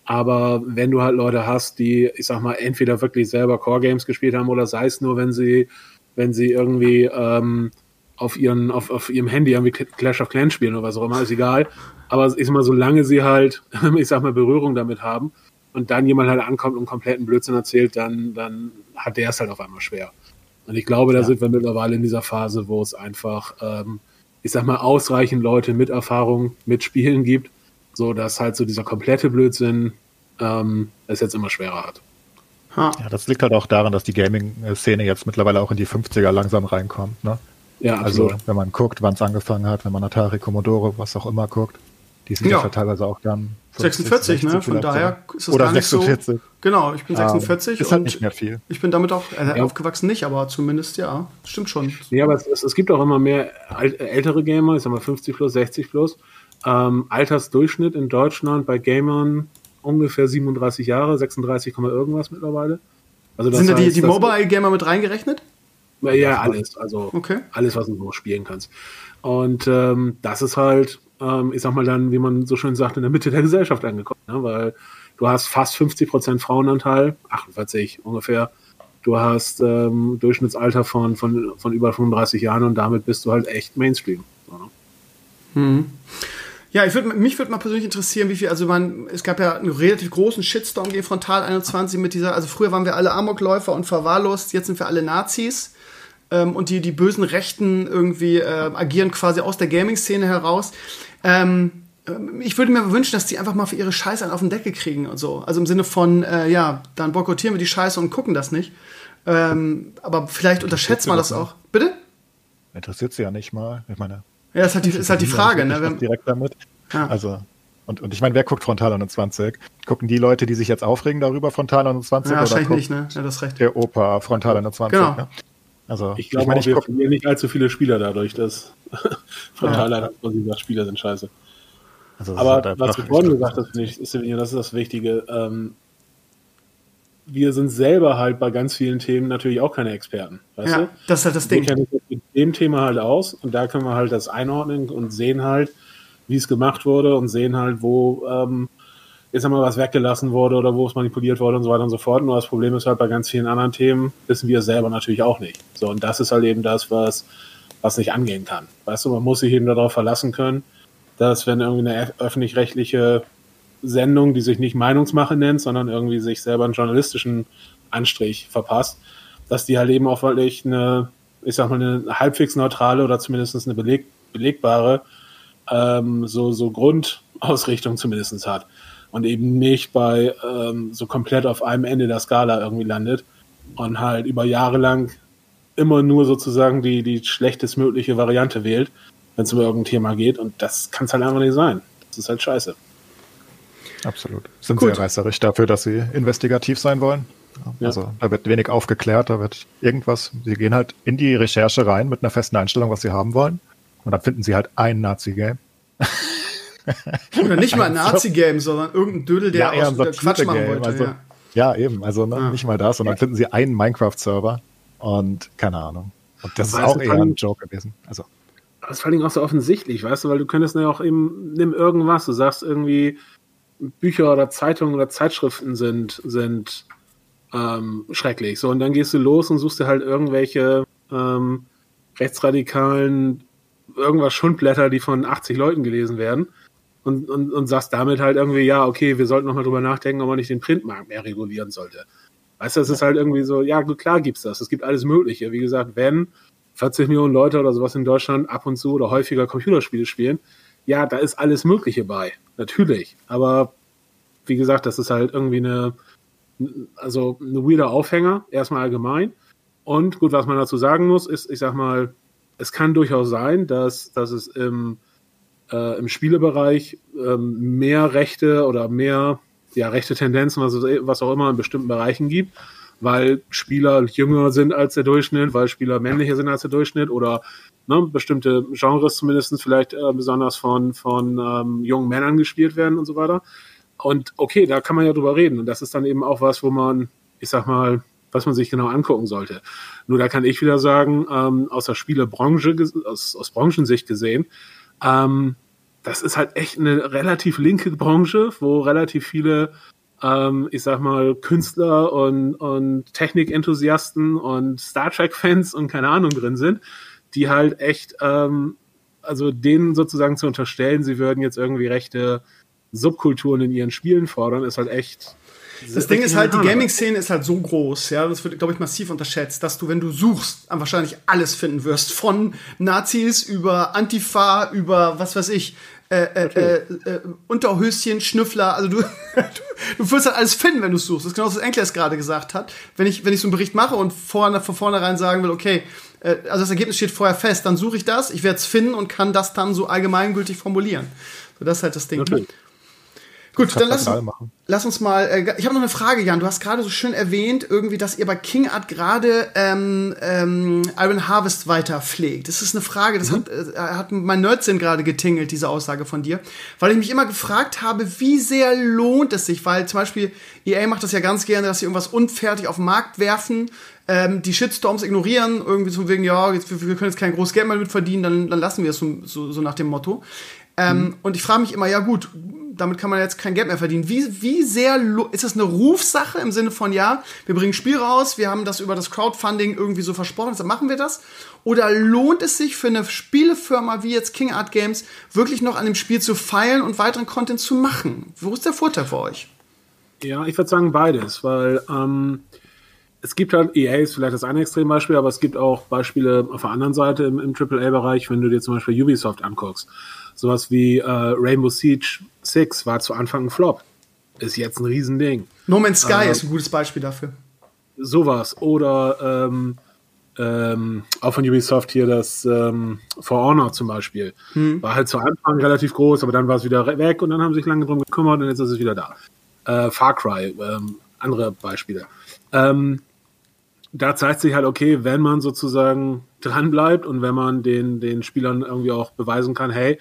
Aber wenn du halt Leute hast, die, ich sag mal, entweder wirklich selber Core Games gespielt haben oder sei es nur, wenn sie, wenn sie irgendwie ähm, auf ihren, auf, auf ihrem Handy irgendwie Clash of Clans spielen oder was auch immer, ist egal. Aber ich sag mal, solange sie halt, ich sag mal, Berührung damit haben und dann jemand halt ankommt und kompletten Blödsinn erzählt, dann, dann hat der es halt auf einmal schwer. Und ich glaube, da ja. sind wir mittlerweile in dieser Phase, wo es einfach, ähm, ich sag mal, ausreichend Leute mit Erfahrung mit Spielen gibt, so dass halt so dieser komplette Blödsinn ähm, es jetzt immer schwerer hat. Ha. Ja, das liegt halt auch daran, dass die Gaming-Szene jetzt mittlerweile auch in die 50er langsam reinkommt. Ne? Ja, also wenn man guckt, wann es angefangen hat, wenn man Atari, Commodore, was auch immer guckt, die sind ja, ja teilweise auch dann 46, ne? Von daher ist es Oder gar nicht 46. so. Genau, ich bin 46 ähm, ist halt nicht mehr viel. Ich bin damit auch äh, ja. aufgewachsen, nicht, aber zumindest ja, stimmt schon. Ja, aber es, es, gibt auch immer mehr ältere Gamer, ich sag mal 50 plus, 60 plus. Ähm, Altersdurchschnitt in Deutschland bei Gamern ungefähr 37 Jahre, 36, irgendwas mittlerweile. Also Sind da die, die Mobile Gamer mit reingerechnet? Ja, alles. Also okay. alles, was du so spielen kannst. Und ähm, das ist halt, ähm, ich sag mal dann, wie man so schön sagt, in der Mitte der Gesellschaft angekommen, ne? weil du hast fast 50 Prozent Frauenanteil, 48 ungefähr. Du hast ähm, Durchschnittsalter von, von, von über 35 Jahren und damit bist du halt echt Mainstream. Ne? hm. Ja, ich würd, mich würde mal persönlich interessieren, wie viel, also man, es gab ja einen relativ großen Shitstorm gegen Frontal 21 mit dieser, also früher waren wir alle Amokläufer und verwahrlost, jetzt sind wir alle Nazis. Ähm, und die, die bösen Rechten irgendwie äh, agieren quasi aus der Gaming-Szene heraus. Ähm, ähm, ich würde mir wünschen, dass die einfach mal für ihre Scheiße einen auf den Deckel kriegen und so. Also im Sinne von, äh, ja, dann boykottieren wir die Scheiße und gucken das nicht. Ähm, aber vielleicht unterschätzt man das auch. Bitte? Interessiert sie ja nicht mal. Ich meine. Ja, ist halt die, ist halt die Frage, ne? Direkt damit. Ja. Also, und, und ich meine, wer guckt Frontal 21? Gucken die Leute, die sich jetzt aufregen darüber, Frontal 21? Ja, wahrscheinlich nicht, ne? Ja, das recht. Der Opa Frontal 21. Genau. Ne? Also, ich glaube, ich, mein, ich wir verlieren nicht allzu viele Spieler dadurch, dass Frontal ja. quasi sagt, Spieler sind scheiße. Also, Aber was du vorhin gesagt hast, finde ich, ist, das ist das Wichtige. Ähm, wir sind selber halt bei ganz vielen Themen natürlich auch keine Experten. Weißt ja, du? das ist halt das Ding. Wir kennen uns mit dem Thema halt aus und da können wir halt das einordnen und sehen halt, wie es gemacht wurde und sehen halt, wo ähm, jetzt einmal was weggelassen wurde oder wo es manipuliert wurde und so weiter und so fort. Nur das Problem ist halt bei ganz vielen anderen Themen wissen wir selber natürlich auch nicht. So, und das ist halt eben das, was, was nicht angehen kann. Weißt du, man muss sich eben darauf verlassen können, dass wenn irgendwie eine öffentlich-rechtliche Sendung, die sich nicht Meinungsmache nennt, sondern irgendwie sich selber einen journalistischen Anstrich verpasst, dass die halt eben auch wirklich eine, ich sag mal, eine halbwegs neutrale oder zumindest eine beleg belegbare ähm, so, so Grundausrichtung zumindest hat und eben nicht bei ähm, so komplett auf einem Ende der Skala irgendwie landet und halt über Jahre lang immer nur sozusagen die, die schlechtestmögliche Variante wählt, wenn es um irgendein Thema geht. Und das kann es halt einfach nicht sein. Das ist halt scheiße. Absolut. Sind Gut. sehr reißerisch dafür, dass sie investigativ sein wollen. Ja. Also da wird wenig aufgeklärt, da wird irgendwas. Sie gehen halt in die Recherche rein mit einer festen Einstellung, was sie haben wollen. Und dann finden sie halt ein Nazi-Game. Oder nicht mal ein Nazi-Game, sondern irgendein Dödel, der ja, aus der Quatsch machen wollte. Also, ja. ja. eben, also ne, ja. nicht mal das. Und dann finden sie einen Minecraft-Server und keine Ahnung. Und das ist auch eher ein Joke gewesen. Also. Das ist vor allem auch so offensichtlich, weißt du, weil du könntest ja auch eben, nimm irgendwas, du sagst irgendwie, Bücher oder Zeitungen oder Zeitschriften sind, sind ähm, schrecklich. So, und dann gehst du los und suchst dir halt irgendwelche ähm, rechtsradikalen irgendwas Schundblätter, die von 80 Leuten gelesen werden und, und, und sagst damit halt irgendwie, ja, okay, wir sollten nochmal drüber nachdenken, ob man nicht den Printmarkt mehr regulieren sollte. Weißt du, es ist halt irgendwie so, ja, gut, klar gibt's das. Es gibt alles Mögliche. Wie gesagt, wenn 40 Millionen Leute oder sowas in Deutschland ab und zu oder häufiger Computerspiele spielen, ja, da ist alles Mögliche bei. Natürlich. Aber wie gesagt, das ist halt irgendwie eine, also eine weirder Aufhänger, erstmal allgemein. Und gut, was man dazu sagen muss, ist, ich sag mal, es kann durchaus sein, dass, dass es im, äh, im Spielebereich ähm, mehr Rechte oder mehr ja, rechte Tendenzen, was, was auch immer in bestimmten Bereichen gibt, weil Spieler jünger sind als der Durchschnitt, weil Spieler männlicher sind als der Durchschnitt oder ne, bestimmte Genres zumindest vielleicht äh, besonders von, von ähm, jungen Männern gespielt werden und so weiter. Und okay, da kann man ja drüber reden. Und das ist dann eben auch was, wo man, ich sag mal, was man sich genau angucken sollte. Nur da kann ich wieder sagen, ähm, aus der Spielebranche, aus, aus Branchensicht gesehen, ähm, das ist halt echt eine relativ linke Branche, wo relativ viele, ähm, ich sag mal, Künstler und, und Technikenthusiasten und Star Trek-Fans und keine Ahnung drin sind, die halt echt, ähm, also denen sozusagen zu unterstellen, sie würden jetzt irgendwie rechte Subkulturen in ihren Spielen fordern, ist halt echt das Ding ist halt, die Gaming-Szene ist halt so groß, ja, das wird, glaube ich, massiv unterschätzt, dass du, wenn du suchst, wahrscheinlich alles finden wirst. Von Nazis über Antifa, über was weiß ich, äh, äh, äh, äh, Unterhöschen, Schnüffler, also du, du, du wirst halt alles finden, wenn du suchst. Das ist genau das, was Enkel es gerade gesagt hat. Wenn ich, wenn ich so einen Bericht mache und vorne, von vornherein sagen will, okay, äh, also das Ergebnis steht vorher fest, dann suche ich das, ich werde es finden und kann das dann so allgemeingültig formulieren. So, das ist halt das Ding. Natürlich. Gut, dann lass, lass, uns mal. Äh, ich habe noch eine Frage, Jan. Du hast gerade so schön erwähnt, irgendwie, dass ihr bei King Art gerade ähm, ähm, Iron Harvest weiter pflegt. Das ist eine Frage, das mhm. hat, äh, hat mein Nerdsinn gerade getingelt, diese Aussage von dir. Weil ich mich immer gefragt habe, wie sehr lohnt es sich? Weil zum Beispiel EA macht das ja ganz gerne, dass sie irgendwas unfertig auf den Markt werfen, ähm, die Shitstorms ignorieren, irgendwie so wegen, ja, jetzt, wir, wir können jetzt kein großes Geld mehr mit verdienen, dann, dann lassen wir es so, so, so nach dem Motto. Ähm, mhm. Und ich frage mich immer, ja gut, damit kann man jetzt kein Geld mehr verdienen. Wie, wie sehr ist das eine Rufsache im Sinne von, ja, wir bringen Spiel raus, wir haben das über das Crowdfunding irgendwie so versprochen, deshalb machen wir das? Oder lohnt es sich für eine Spielefirma wie jetzt King Art Games wirklich noch an dem Spiel zu feilen und weiteren Content zu machen? Wo ist der Vorteil für euch? Ja, ich würde sagen beides, weil ähm, es gibt halt, EA ist vielleicht das eine Extrembeispiel, aber es gibt auch Beispiele auf der anderen Seite im, im AAA-Bereich, wenn du dir zum Beispiel Ubisoft anguckst. Sowas wie äh, Rainbow Siege 6 war zu Anfang ein Flop. Ist jetzt ein Riesending. No Man's Sky äh, ist ein gutes Beispiel dafür. Sowas. Oder ähm, ähm, auch von Ubisoft hier das ähm, For Honor zum Beispiel. Hm. War halt zu Anfang relativ groß, aber dann war es wieder weg und dann haben sie sich lange drum gekümmert und jetzt ist es wieder da. Äh, Far Cry, ähm, andere Beispiele. Ähm, da zeigt sich halt, okay, wenn man sozusagen dran bleibt und wenn man den, den Spielern irgendwie auch beweisen kann, hey,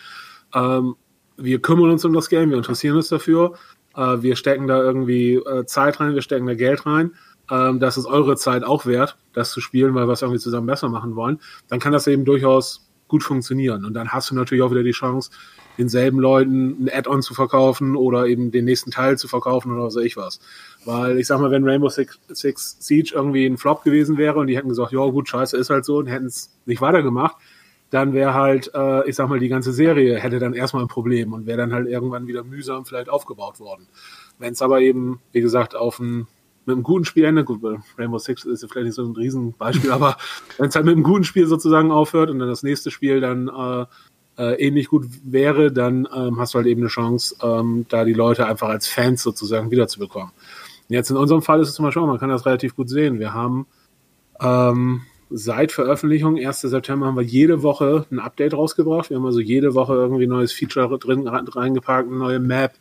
ähm, wir kümmern uns um das Game, wir interessieren uns dafür, äh, wir stecken da irgendwie äh, Zeit rein, wir stecken da Geld rein, ähm, das ist eure Zeit auch wert, das zu spielen, weil wir es irgendwie zusammen besser machen wollen, dann kann das eben durchaus gut funktionieren. Und dann hast du natürlich auch wieder die Chance, denselben Leuten ein Add-on zu verkaufen oder eben den nächsten Teil zu verkaufen oder weiß ich was. Weil ich sag mal, wenn Rainbow Six, Six Siege irgendwie ein Flop gewesen wäre und die hätten gesagt, ja gut, scheiße, ist halt so und hätten es nicht weitergemacht, dann wäre halt, äh, ich sag mal, die ganze Serie hätte dann erstmal ein Problem und wäre dann halt irgendwann wieder mühsam vielleicht aufgebaut worden. Wenn es aber eben, wie gesagt, auf ein mit einem guten Spiel endet, gut, Rainbow Six ist vielleicht nicht so ein Riesenbeispiel, aber wenn es halt mit einem guten Spiel sozusagen aufhört und dann das nächste Spiel dann äh, äh, ähnlich gut wäre, dann ähm, hast du halt eben eine Chance, ähm, da die Leute einfach als Fans sozusagen wiederzubekommen. Jetzt in unserem Fall ist es zum Beispiel, man kann das relativ gut sehen. Wir haben ähm, seit Veröffentlichung, 1. September, haben wir jede Woche ein Update rausgebracht. Wir haben also jede Woche irgendwie ein neues Feature drin reingepackt, eine neue Map,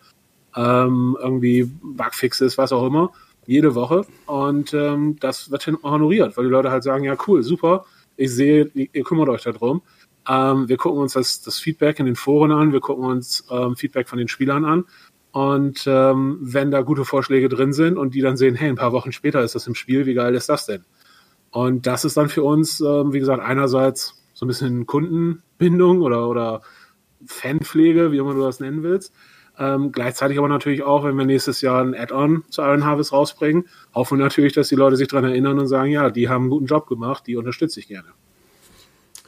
ähm, irgendwie Bugfixes, was auch immer. Jede Woche. Und ähm, das wird honoriert, weil die Leute halt sagen, ja cool, super, ich sehe, ihr kümmert euch darum. Ähm, wir gucken uns das, das Feedback in den Foren an, wir gucken uns ähm, Feedback von den Spielern an. Und ähm, wenn da gute Vorschläge drin sind und die dann sehen, hey, ein paar Wochen später ist das im Spiel, wie geil ist das denn? Und das ist dann für uns, ähm, wie gesagt, einerseits so ein bisschen Kundenbindung oder, oder Fanpflege, wie immer du das nennen willst. Ähm, gleichzeitig aber natürlich auch, wenn wir nächstes Jahr ein Add-on zu Iron Harvest rausbringen, hoffen wir natürlich, dass die Leute sich daran erinnern und sagen, ja, die haben einen guten Job gemacht, die unterstütze ich gerne.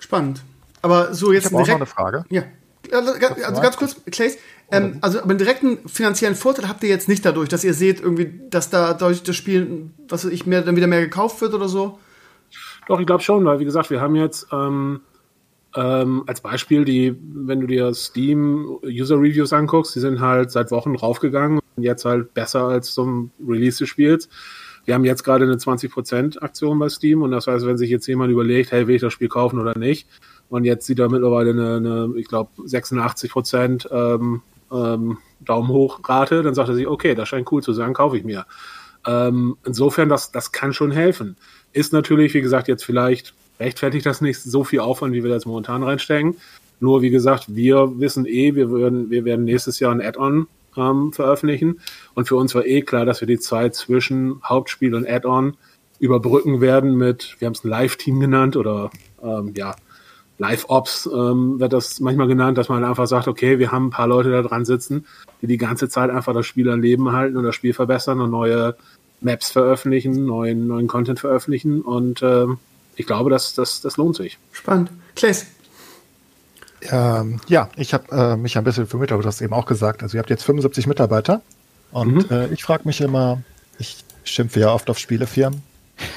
Spannend. Aber so jetzt ich direkt. Auch noch eine Frage. Ja. Also, also ganz kurz, Clays, ähm, also aber einen direkten finanziellen Vorteil habt ihr jetzt nicht dadurch, dass ihr seht irgendwie, dass da durch das Spiel, was weiß ich, mehr, dann wieder mehr gekauft wird oder so? Doch, ich glaube schon, weil wie gesagt, wir haben jetzt ähm, ähm, als Beispiel die, wenn du dir Steam User Reviews anguckst, die sind halt seit Wochen raufgegangen und jetzt halt besser als zum Release des Spiels. Wir haben jetzt gerade eine 20% Aktion bei Steam und das heißt, wenn sich jetzt jemand überlegt, hey, will ich das Spiel kaufen oder nicht, und jetzt sieht er mittlerweile eine, eine ich glaube, 86 Prozent ähm, ähm, Daumen hoch Rate. Dann sagt er sich, okay, das scheint cool zu sein, kaufe ich mir. Ähm, insofern, das, das kann schon helfen. Ist natürlich, wie gesagt, jetzt vielleicht rechtfertigt das nicht so viel Aufwand, wie wir das momentan reinstecken. Nur, wie gesagt, wir wissen eh, wir werden, wir werden nächstes Jahr ein Add-on ähm, veröffentlichen. Und für uns war eh klar, dass wir die Zeit zwischen Hauptspiel und Add-on überbrücken werden mit, wir haben es ein Live-Team genannt oder ähm, ja, Live-Ops ähm, wird das manchmal genannt, dass man einfach sagt, okay, wir haben ein paar Leute da dran sitzen, die die ganze Zeit einfach das Spiel am Leben halten und das Spiel verbessern und neue Maps veröffentlichen, neuen, neuen Content veröffentlichen und äh, ich glaube, das, das, das lohnt sich. Spannend. Claes. Ähm, ja, ich habe äh, mich ein bisschen vermittelt, aber du hast eben auch gesagt, also ihr habt jetzt 75 Mitarbeiter und mhm. äh, ich frage mich immer, ich schimpfe ja oft auf Spielefirmen,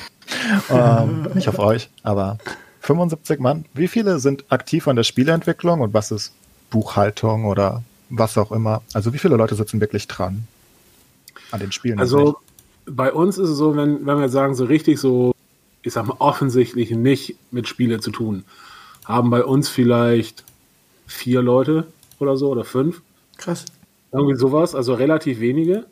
ähm, nicht auf euch, aber 75 Mann. Wie viele sind aktiv an der Spieleentwicklung und was ist Buchhaltung oder was auch immer? Also wie viele Leute sitzen wirklich dran an den Spielen? Also bei uns ist es so, wenn, wenn wir sagen, so richtig so, ich sag mal, offensichtlich nicht mit Spiele zu tun, haben bei uns vielleicht vier Leute oder so oder fünf. Krass. Irgendwie sowas, also relativ wenige.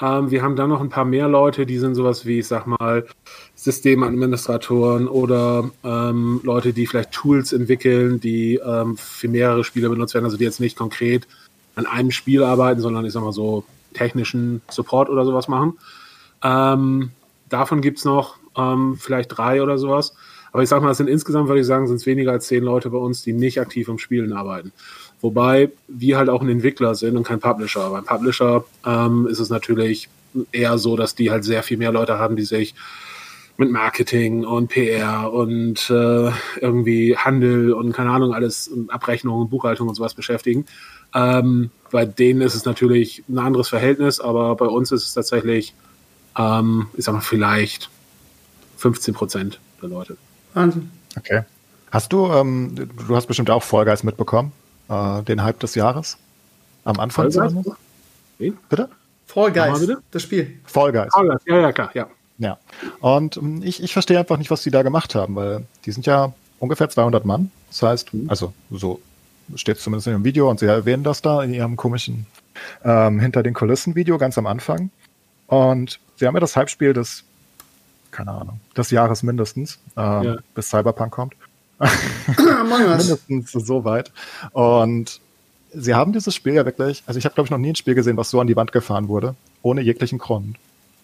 Ähm, wir haben dann noch ein paar mehr Leute, die sind sowas wie, ich sag mal, Systemadministratoren oder ähm, Leute, die vielleicht Tools entwickeln, die ähm, für mehrere Spiele benutzt werden, also die jetzt nicht konkret an einem Spiel arbeiten, sondern ich sag mal so technischen Support oder sowas machen. Ähm, davon gibt's noch ähm, vielleicht drei oder sowas. Aber ich sag mal, es sind insgesamt, würde ich sagen, sind es weniger als zehn Leute bei uns, die nicht aktiv am Spielen arbeiten. Wobei wir halt auch ein Entwickler sind und kein Publisher. Beim Publisher ähm, ist es natürlich eher so, dass die halt sehr viel mehr Leute haben, die sich mit Marketing und PR und äh, irgendwie Handel und keine Ahnung, alles Abrechnung, Buchhaltung und sowas beschäftigen. Ähm, bei denen ist es natürlich ein anderes Verhältnis, aber bei uns ist es tatsächlich, ähm, ich sag mal, vielleicht 15 Prozent der Leute. Wahnsinn. Okay. Hast du, ähm, du hast bestimmt auch Fall Guys mitbekommen? äh, den Hype des Jahres. Am Anfang Guys? Wen? Bitte? Fall Guys, bitte? das Spiel. Fall Guys. Fall Guys, ja, ja, klar, ja. Ja. Und ähm, ich, ich verstehe einfach nicht, was die da gemacht haben, weil die sind ja ungefähr 200 Mann. Das heißt, mhm. also so steht es zumindest in dem Video und sie erwähnen das da in ihrem komischen ähm, hinter den Kulissen Video ganz am Anfang. Und sie haben ja das Hype-Spiel des, keine Ahnung, des Jahres mindestens, ähm, ja. bis Cyberpunk kommt. Mindestens so weit. Und sie haben dieses Spiel ja wirklich, also ich habe glaube ich noch nie ein Spiel gesehen, was so an die Wand gefahren wurde, ohne jeglichen Grund.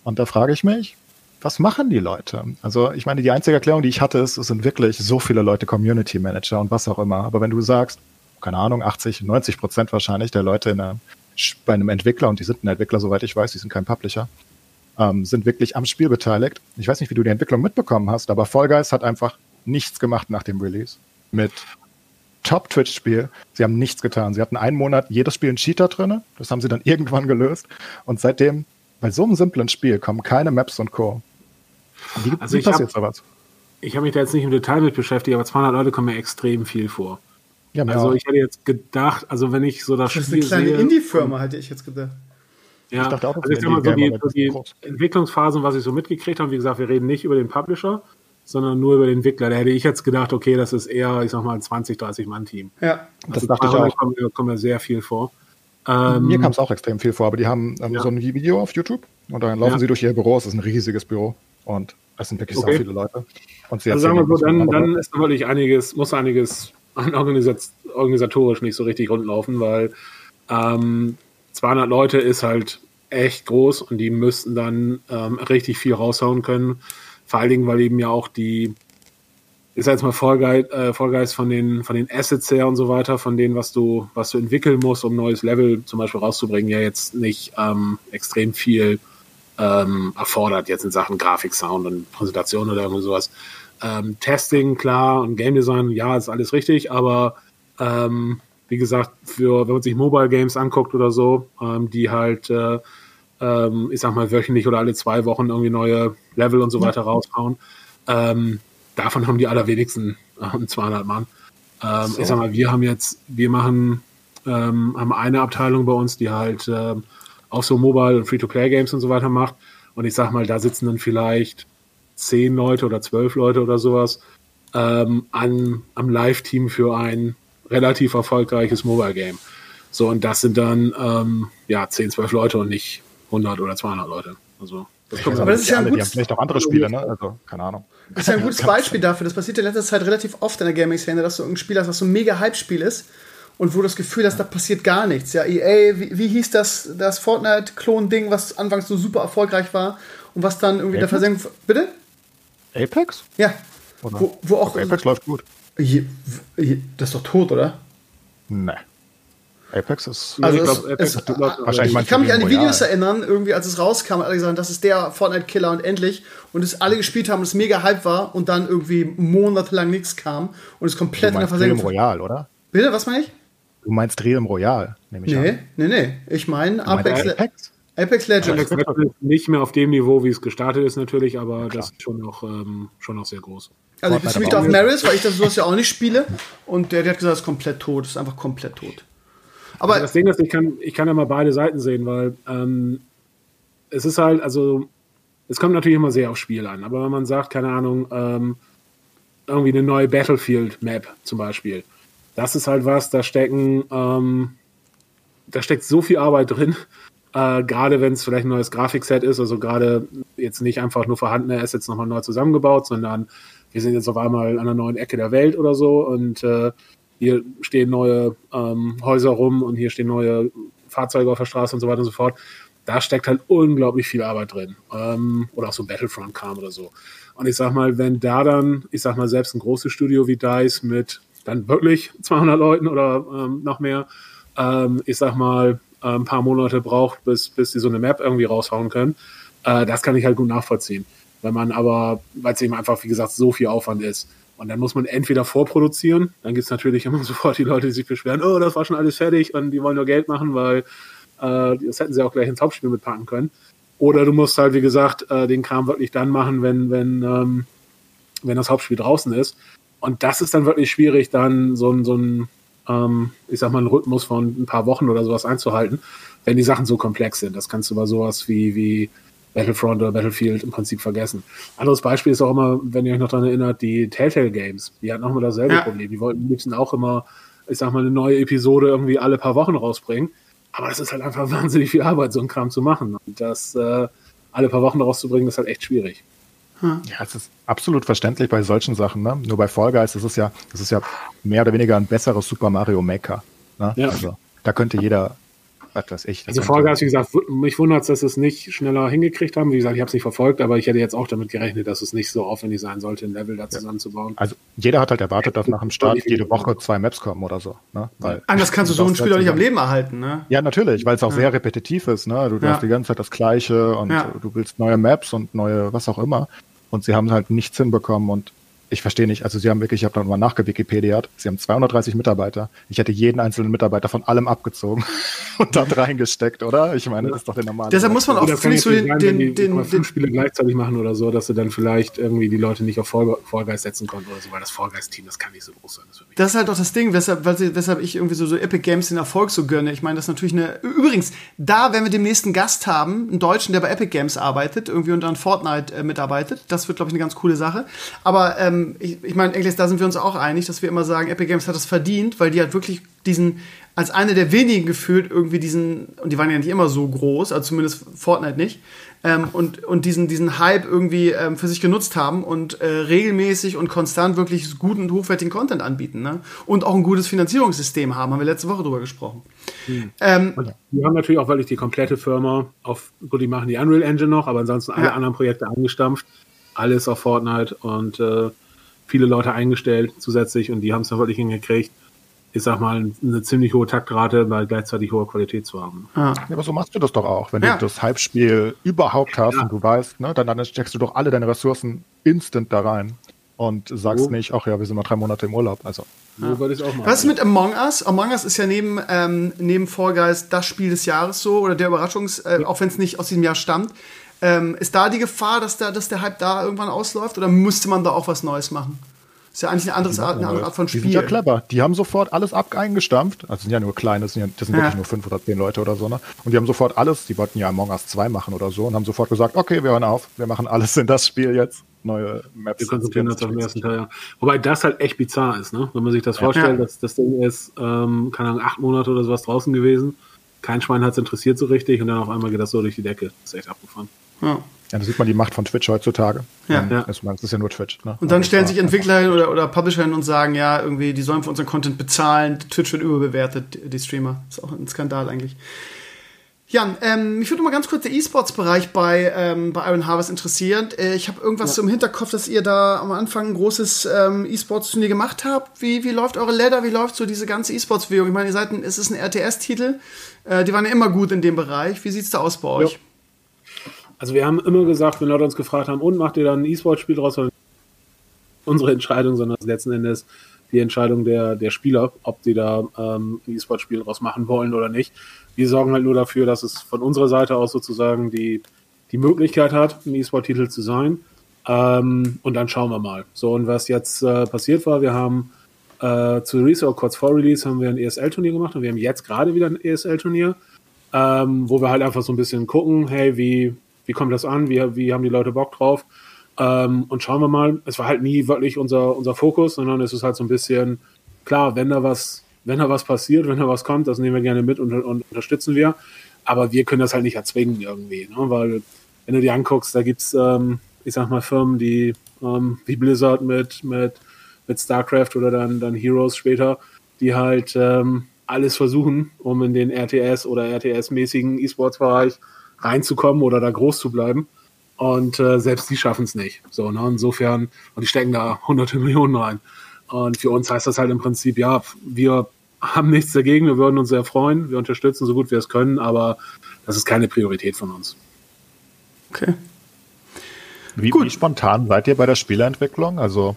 Und da frage ich mich, was machen die Leute? Also ich meine, die einzige Erklärung, die ich hatte, ist, es sind wirklich so viele Leute Community Manager und was auch immer. Aber wenn du sagst, keine Ahnung, 80, 90 Prozent wahrscheinlich der Leute in einer, bei einem Entwickler, und die sind ein Entwickler, soweit ich weiß, die sind kein Publisher, ähm, sind wirklich am Spiel beteiligt. Ich weiß nicht, wie du die Entwicklung mitbekommen hast, aber Fall Guys hat einfach nichts gemacht nach dem Release. Mit Top-Twitch-Spiel. Sie haben nichts getan. Sie hatten einen Monat jedes Spiel einen Cheater drin. Das haben sie dann irgendwann gelöst. Und seitdem, bei so einem simplen Spiel, kommen keine Maps und Co. Wie, also wie passiert hab, sowas? Ich habe mich da jetzt nicht im Detail mit beschäftigt, aber 200 Leute kommen mir extrem viel vor. Ja, also ich hätte jetzt gedacht, also wenn ich so das, das Spiel ist eine kleine Indie-Firma, hätte ich jetzt gedacht. Ja, ich dachte auch, also ich sag mal so die, die Entwicklungsphasen, was ich so mitgekriegt habe, wie gesagt, wir reden nicht über den Publisher, sondern nur über den Entwickler. Da hätte ich jetzt gedacht, okay, das ist eher, ich sag mal, ein 20, 30 Mann-Team. Ja, das also dachte ich auch. Kommt, kommt mir sehr viel vor. Ähm, mir kam es auch extrem viel vor, aber die haben ähm, ja. so ein Video auf YouTube und dann laufen ja. sie durch ihr Büro. Es ist ein riesiges Büro und es sind wirklich okay. so viele Leute. Und sie also sagen wir so, dann, dann ist natürlich einiges, muss einiges an Organisat organisatorisch nicht so richtig rundlaufen, weil ähm, 200 Leute ist halt echt groß und die müssten dann ähm, richtig viel raushauen können. Vor allen Dingen, weil eben ja auch die, ich sag jetzt mal Vollgeist, äh, Vollgeist von den, von den Assets her und so weiter, von denen, was du, was du entwickeln musst, um neues Level zum Beispiel rauszubringen, ja jetzt nicht ähm, extrem viel ähm, erfordert, jetzt in Sachen Grafik, Sound und Präsentation oder irgendwie sowas. Ähm, Testing, klar, und Game Design, ja, ist alles richtig, aber ähm, wie gesagt, für wenn man sich Mobile Games anguckt oder so, ähm, die halt äh, ähm, ich sag mal, wöchentlich oder alle zwei Wochen irgendwie neue Level und so weiter ja. raushauen. Ähm, davon haben die allerwenigsten äh, 200 Mann. Ähm, so. Ich sag mal, wir haben jetzt, wir machen, ähm, haben eine Abteilung bei uns, die halt ähm, auch so Mobile und Free-to-Play-Games und so weiter macht. Und ich sag mal, da sitzen dann vielleicht zehn Leute oder zwölf Leute oder sowas ähm, an, am Live-Team für ein relativ erfolgreiches Mobile-Game. So, und das sind dann ähm, ja 10, 12 Leute und nicht 100 oder 200 Leute. Also, das kommt aber das ist ja ein gutes, die haben vielleicht auch andere Spiele, ne? Also, keine Ahnung. Das ist ja ein gutes Beispiel dafür. Das passiert in letzter Zeit relativ oft in der Gaming-Szene, dass du ein Spiel hast, was so ein mega Hype-Spiel ist und wo du das Gefühl hast, da passiert gar nichts. Ja, EA, wie, wie hieß das, das Fortnite-Klon-Ding, was anfangs so super erfolgreich war und was dann irgendwie Apex? der Versenkung. Bitte? Apex? Ja. Wo, wo auch. Apex läuft gut. Das ist doch tot, oder? Nee. Apex ist. Also ich, glaub, Apex es, wahrscheinlich ich kann mich an die Videos erinnern, irgendwie als es rauskam, alle gesagt, das ist der Fortnite-Killer und endlich. Und es alle gespielt haben und es mega Hype war und dann irgendwie monatelang nichts kam und es komplett in der Versenkung. Royal, oder? Bitte, was meine ich? Du meinst Realm Royal, nehme ich nee, an. Nee, nee, Ich meine Apex, Apex? Apex Legends. Apex nicht mehr auf dem Niveau, wie es gestartet ist, natürlich, aber ja, das ist schon noch, ähm, schon noch sehr groß. Also ich beziehe mich da auf Maris, weil ich das sowas ja auch nicht spiele. Und der, der hat gesagt, es ist komplett tot. Es ist einfach komplett tot. Aber also das Ding ist, ich kann, ich kann ja mal beide Seiten sehen, weil ähm, es ist halt, also es kommt natürlich immer sehr aufs Spiel an. Aber wenn man sagt, keine Ahnung, ähm, irgendwie eine neue Battlefield-Map zum Beispiel, das ist halt was, da stecken, ähm, da steckt so viel Arbeit drin, äh, gerade wenn es vielleicht ein neues Grafikset ist, also gerade jetzt nicht einfach nur vorhandene Assets nochmal neu zusammengebaut, sondern wir sind jetzt auf einmal an einer neuen Ecke der Welt oder so und äh, hier stehen neue ähm, Häuser rum und hier stehen neue Fahrzeuge auf der Straße und so weiter und so fort. Da steckt halt unglaublich viel Arbeit drin. Ähm, oder auch so Battlefront kam oder so. Und ich sag mal, wenn da dann, ich sag mal, selbst ein großes Studio wie DICE mit dann wirklich 200 Leuten oder ähm, noch mehr, ähm, ich sag mal, äh, ein paar Monate braucht, bis, bis sie so eine Map irgendwie raushauen können, äh, das kann ich halt gut nachvollziehen. Wenn man aber, weil es eben einfach, wie gesagt, so viel Aufwand ist. Und dann muss man entweder vorproduzieren, dann gibt es natürlich immer sofort die Leute, die sich beschweren, oh, das war schon alles fertig und die wollen nur Geld machen, weil äh, das hätten sie auch gleich ins Hauptspiel mitpacken können. Oder du musst halt, wie gesagt, äh, den Kram wirklich dann machen, wenn, wenn, ähm, wenn das Hauptspiel draußen ist. Und das ist dann wirklich schwierig, dann so ein, so ein ähm, ich sag mal, einen Rhythmus von ein paar Wochen oder sowas einzuhalten, wenn die Sachen so komplex sind. Das kannst du bei sowas wie, wie Battlefront oder Battlefield im Prinzip vergessen. Anderes Beispiel ist auch immer, wenn ihr euch noch daran erinnert, die Telltale Games. Die hatten auch immer dasselbe ja. Problem. Die wollten am liebsten auch immer, ich sag mal, eine neue Episode irgendwie alle paar Wochen rausbringen. Aber das ist halt einfach wahnsinnig viel Arbeit, so einen Kram zu machen. Und das äh, alle paar Wochen rauszubringen, ist halt echt schwierig. Ja, es ist absolut verständlich bei solchen Sachen. Ne? Nur bei Fall Guys ist es ja, das ist ja mehr oder weniger ein besseres Super Mario Maker. Ne? Ja. Also da könnte jeder was weiß ich. Also Vollgas, wie gesagt, mich wundert es, dass sie es nicht schneller hingekriegt haben. Wie gesagt, ich habe es nicht verfolgt, aber ich hätte jetzt auch damit gerechnet, dass es nicht so aufwendig sein sollte, ein Level da zusammenzubauen. Also jeder hat halt erwartet, dass nach dem Start jede Woche zwei Maps kommen oder so. Ne? Weil Anders kannst du so ein Spiel doch nicht am Leben erhalten, ne? Ja, natürlich, weil es auch ja. sehr repetitiv ist. Ne? Du, du ja. hast die ganze Zeit das Gleiche und ja. du willst neue Maps und neue was auch immer. Und sie haben halt nichts hinbekommen und ich verstehe nicht, also sie haben wirklich, ich habe da mal nachgewikipediert, sie haben 230 Mitarbeiter. Ich hätte jeden einzelnen Mitarbeiter von allem abgezogen und dann reingesteckt, oder? Ich meine, das ist doch der normale. Deshalb muss man auch, finde ich, so den, den, den, den, fünf Spiele gleichzeitig machen oder so, dass sie dann vielleicht irgendwie die Leute nicht auf Vollgeist setzen konnten oder so, weil das Vollgeist-Team, das kann nicht so groß sein. Das, das, ist halt doch das Ding, weshalb, weshalb ich irgendwie so, so Epic Games den Erfolg so gönne. Ich meine, das ist natürlich eine, übrigens, da, wenn wir den nächsten Gast haben, einen Deutschen, der bei Epic Games arbeitet, irgendwie und an Fortnite äh, mitarbeitet, das wird, glaube ich, eine ganz coole Sache. Aber ähm, ich, ich meine, da sind wir uns auch einig, dass wir immer sagen, Epic Games hat das verdient, weil die hat wirklich diesen, als eine der wenigen gefühlt, irgendwie diesen, und die waren ja nicht immer so groß, also zumindest Fortnite nicht, ähm, und, und diesen, diesen Hype irgendwie ähm, für sich genutzt haben und äh, regelmäßig und konstant wirklich guten und hochwertigen Content anbieten. Ne? Und auch ein gutes Finanzierungssystem haben, haben wir letzte Woche drüber gesprochen. Hm. Ähm, die haben natürlich auch wirklich die komplette Firma auf, gut, die machen die Unreal Engine noch, aber ansonsten alle ja. anderen Projekte angestampft. Alles auf Fortnite und äh, viele Leute eingestellt zusätzlich und die haben es dann wirklich hingekriegt, ich sag mal, eine ziemlich hohe Taktrate bei gleichzeitig hoher Qualität zu haben. Ja, aber so machst du das doch auch. Wenn ja. du das Hype-Spiel überhaupt hast ja. und du weißt, ne, dann, dann steckst du doch alle deine Ressourcen instant da rein und sagst oh. nicht, ach ja, wir sind mal drei Monate im Urlaub. Also. Ja. Was ist mit Among Us? Among Us ist ja neben, ähm, neben Vorgeist das Spiel des Jahres so oder der Überraschungs, äh, auch wenn es nicht aus diesem Jahr stammt. Ähm, ist da die Gefahr, dass der, dass der Hype da irgendwann ausläuft oder müsste man da auch was Neues machen? Ist ja eigentlich eine, anderes Art, eine andere Art von Spiel. Die sind ja clever. Die haben sofort alles ab eingestampft. Also sind ja nur kleine, das sind, ja, das sind ja. wirklich nur fünf oder zehn Leute oder so. Ne? Und die haben sofort alles, die wollten ja Among Us 2 machen oder so und haben sofort gesagt, okay, wir hören auf, wir machen alles in das Spiel jetzt. Neue Maps. Wir konzentrieren uns auf den ersten Teil, ja. Wobei das halt echt bizarr ist, ne? Wenn man sich das ja. vorstellt, dass das Ding ist, ähm, keine Ahnung, acht Monate oder sowas draußen gewesen. Kein Schwein hat es interessiert so richtig und dann auf einmal geht das so durch die Decke. Das ist echt abgefahren. Ja. Ja, da sieht man die Macht von Twitch heutzutage. Ja. ja. Das, ist ja nur Twitch. Ne? Und dann also stellen sich Entwickler hin oder, oder Publisher hin und sagen, ja, irgendwie, die sollen für unseren Content bezahlen. Twitch wird überbewertet, die Streamer. Ist auch ein Skandal eigentlich. Jan, ähm, mich würde mal ganz kurz der E-Sports-Bereich bei, ähm, bei Iron Harvest interessieren. Äh, ich habe irgendwas ja. so im Hinterkopf, dass ihr da am Anfang ein großes ähm, E-Sports-Turnier gemacht habt. Wie, wie läuft eure Ladder? Wie läuft so diese ganze E-Sports-Bewegung? Ich meine, ihr seid ein, es ist ein RTS-Titel. Äh, die waren ja immer gut in dem Bereich. Wie sieht's da aus bei euch? Ja. Also wir haben immer gesagt, wenn Leute uns gefragt haben, und macht ihr dann ein E-Sport-Spiel draus? Unsere Entscheidung, sondern letzten Endes die Entscheidung der, der Spieler, ob die da ähm, ein E-Sport-Spiel draus machen wollen oder nicht. Wir sorgen halt nur dafür, dass es von unserer Seite aus sozusagen die, die Möglichkeit hat, ein E-Sport-Titel zu sein. Ähm, und dann schauen wir mal. So, und was jetzt äh, passiert war, wir haben äh, zu Release oder kurz vor Release haben wir ein ESL-Turnier gemacht und wir haben jetzt gerade wieder ein ESL-Turnier, ähm, wo wir halt einfach so ein bisschen gucken, hey, wie, wie kommt das an, wie, wie haben die Leute Bock drauf? Ähm, und schauen wir mal. Es war halt nie wirklich unser, unser Fokus, sondern es ist halt so ein bisschen, klar, wenn da was wenn da was passiert, wenn da was kommt, das nehmen wir gerne mit und, und unterstützen wir. Aber wir können das halt nicht erzwingen irgendwie, ne? weil wenn du dir anguckst, da gibt's, ähm, ich sag mal, Firmen, die ähm, wie Blizzard mit, mit, mit StarCraft oder dann, dann Heroes später, die halt ähm, alles versuchen, um in den RTS oder RTS-mäßigen E-Sports-Bereich reinzukommen oder da groß zu bleiben. Und äh, selbst die schaffen es nicht. So, ne? Insofern, und die stecken da hunderte Millionen rein. Und für uns heißt das halt im Prinzip, ja, wir haben nichts dagegen, wir würden uns sehr freuen, wir unterstützen so gut wir es können, aber das ist keine Priorität von uns. Okay. Wie, wie spontan seid ihr bei der Spieleentwicklung? Also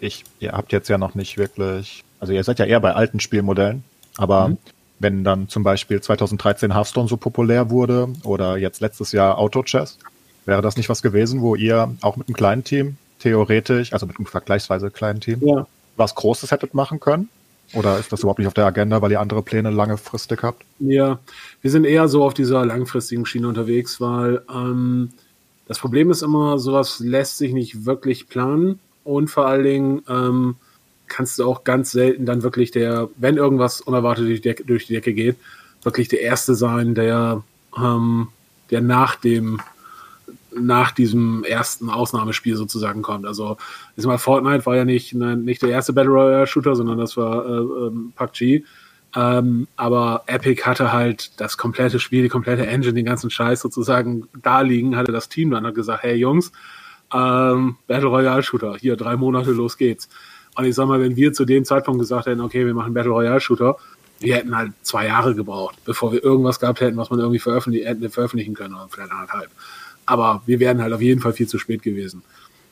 ich, ihr habt jetzt ja noch nicht wirklich, also ihr seid ja eher bei alten Spielmodellen, aber mhm. Wenn dann zum Beispiel 2013 Hearthstone so populär wurde oder jetzt letztes Jahr Auto Chess, wäre das nicht was gewesen, wo ihr auch mit einem kleinen Team theoretisch, also mit einem vergleichsweise kleinen Team, ja. was Großes hättet machen können? Oder ist das überhaupt nicht auf der Agenda, weil ihr andere Pläne langfristig habt? Ja, wir sind eher so auf dieser langfristigen Schiene unterwegs, weil ähm, das Problem ist immer, sowas lässt sich nicht wirklich planen und vor allen Dingen ähm, kannst du auch ganz selten dann wirklich der, wenn irgendwas unerwartet durch die Decke, durch die Decke geht, wirklich der Erste sein, der, ähm, der nach dem nach diesem ersten Ausnahmespiel sozusagen kommt. Also ist mal Fortnite war ja nicht ne, nicht der erste Battle Royale Shooter, sondern das war äh, ähm, PUBG. Ähm, aber Epic hatte halt das komplette Spiel, die komplette Engine, den ganzen Scheiß sozusagen da liegen, hatte das Team dann hat gesagt, hey Jungs, ähm, Battle Royale Shooter, hier drei Monate, los geht's. Und ich sag mal, wenn wir zu dem Zeitpunkt gesagt hätten, okay, wir machen Battle Royale Shooter, wir hätten halt zwei Jahre gebraucht, bevor wir irgendwas gehabt hätten, was man irgendwie veröffentlichen, hätten veröffentlichen können, oder vielleicht anderthalb. Aber wir wären halt auf jeden Fall viel zu spät gewesen.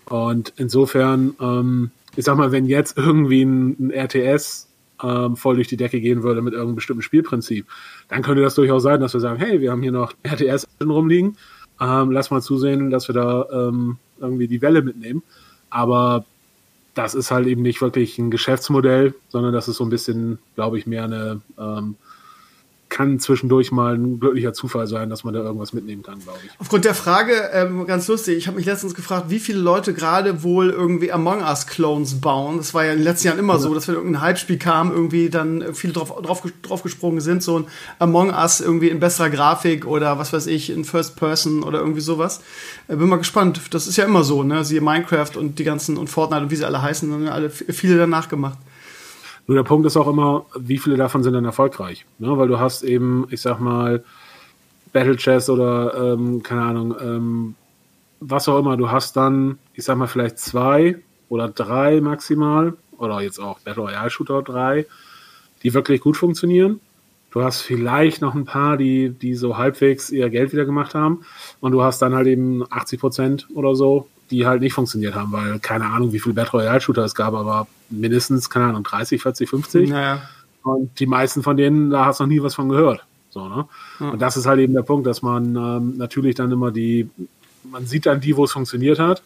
Und insofern, ähm, ich sag mal, wenn jetzt irgendwie ein, ein RTS ähm, voll durch die Decke gehen würde mit irgendeinem bestimmten Spielprinzip, dann könnte das durchaus sein, dass wir sagen, hey, wir haben hier noch RTS rumliegen, ähm, lass mal zusehen, dass wir da ähm, irgendwie die Welle mitnehmen. Aber das ist halt eben nicht wirklich ein Geschäftsmodell, sondern das ist so ein bisschen, glaube ich, mehr eine ähm, kann zwischendurch mal ein glücklicher Zufall sein, dass man da irgendwas mitnehmen kann, glaube ich. Aufgrund der Frage, ähm, ganz lustig, ich habe mich letztens gefragt, wie viele Leute gerade wohl irgendwie Among Us Clones bauen. Das war ja in den letzten Jahren immer ja. so, dass wenn irgendein Hype-Spiel kam, irgendwie dann viele drauf, drauf, drauf gesprungen sind, so ein Among Us irgendwie in besserer Grafik oder was weiß ich, in First Person oder irgendwie sowas. Äh, bin mal gespannt. Das ist ja immer so, ne? Siehe Minecraft und die ganzen und Fortnite und wie sie alle heißen, dann alle viele danach gemacht. Nur der Punkt ist auch immer, wie viele davon sind dann erfolgreich? Ne? Weil du hast eben, ich sag mal, Battle Chess oder ähm, keine Ahnung, ähm, was auch immer, du hast dann, ich sag mal, vielleicht zwei oder drei maximal, oder jetzt auch Battle Royale Shooter drei, die wirklich gut funktionieren. Du hast vielleicht noch ein paar, die, die so halbwegs ihr Geld wieder gemacht haben. Und du hast dann halt eben 80 Prozent oder so, die halt nicht funktioniert haben, weil keine Ahnung, wie viele Battle Royale Shooter es gab, aber mindestens, keine Ahnung, 30, 40, 50. Naja. Und die meisten von denen, da hast du noch nie was von gehört. So, ne? Ja. Und das ist halt eben der Punkt, dass man ähm, natürlich dann immer die, man sieht dann die, wo es funktioniert hat.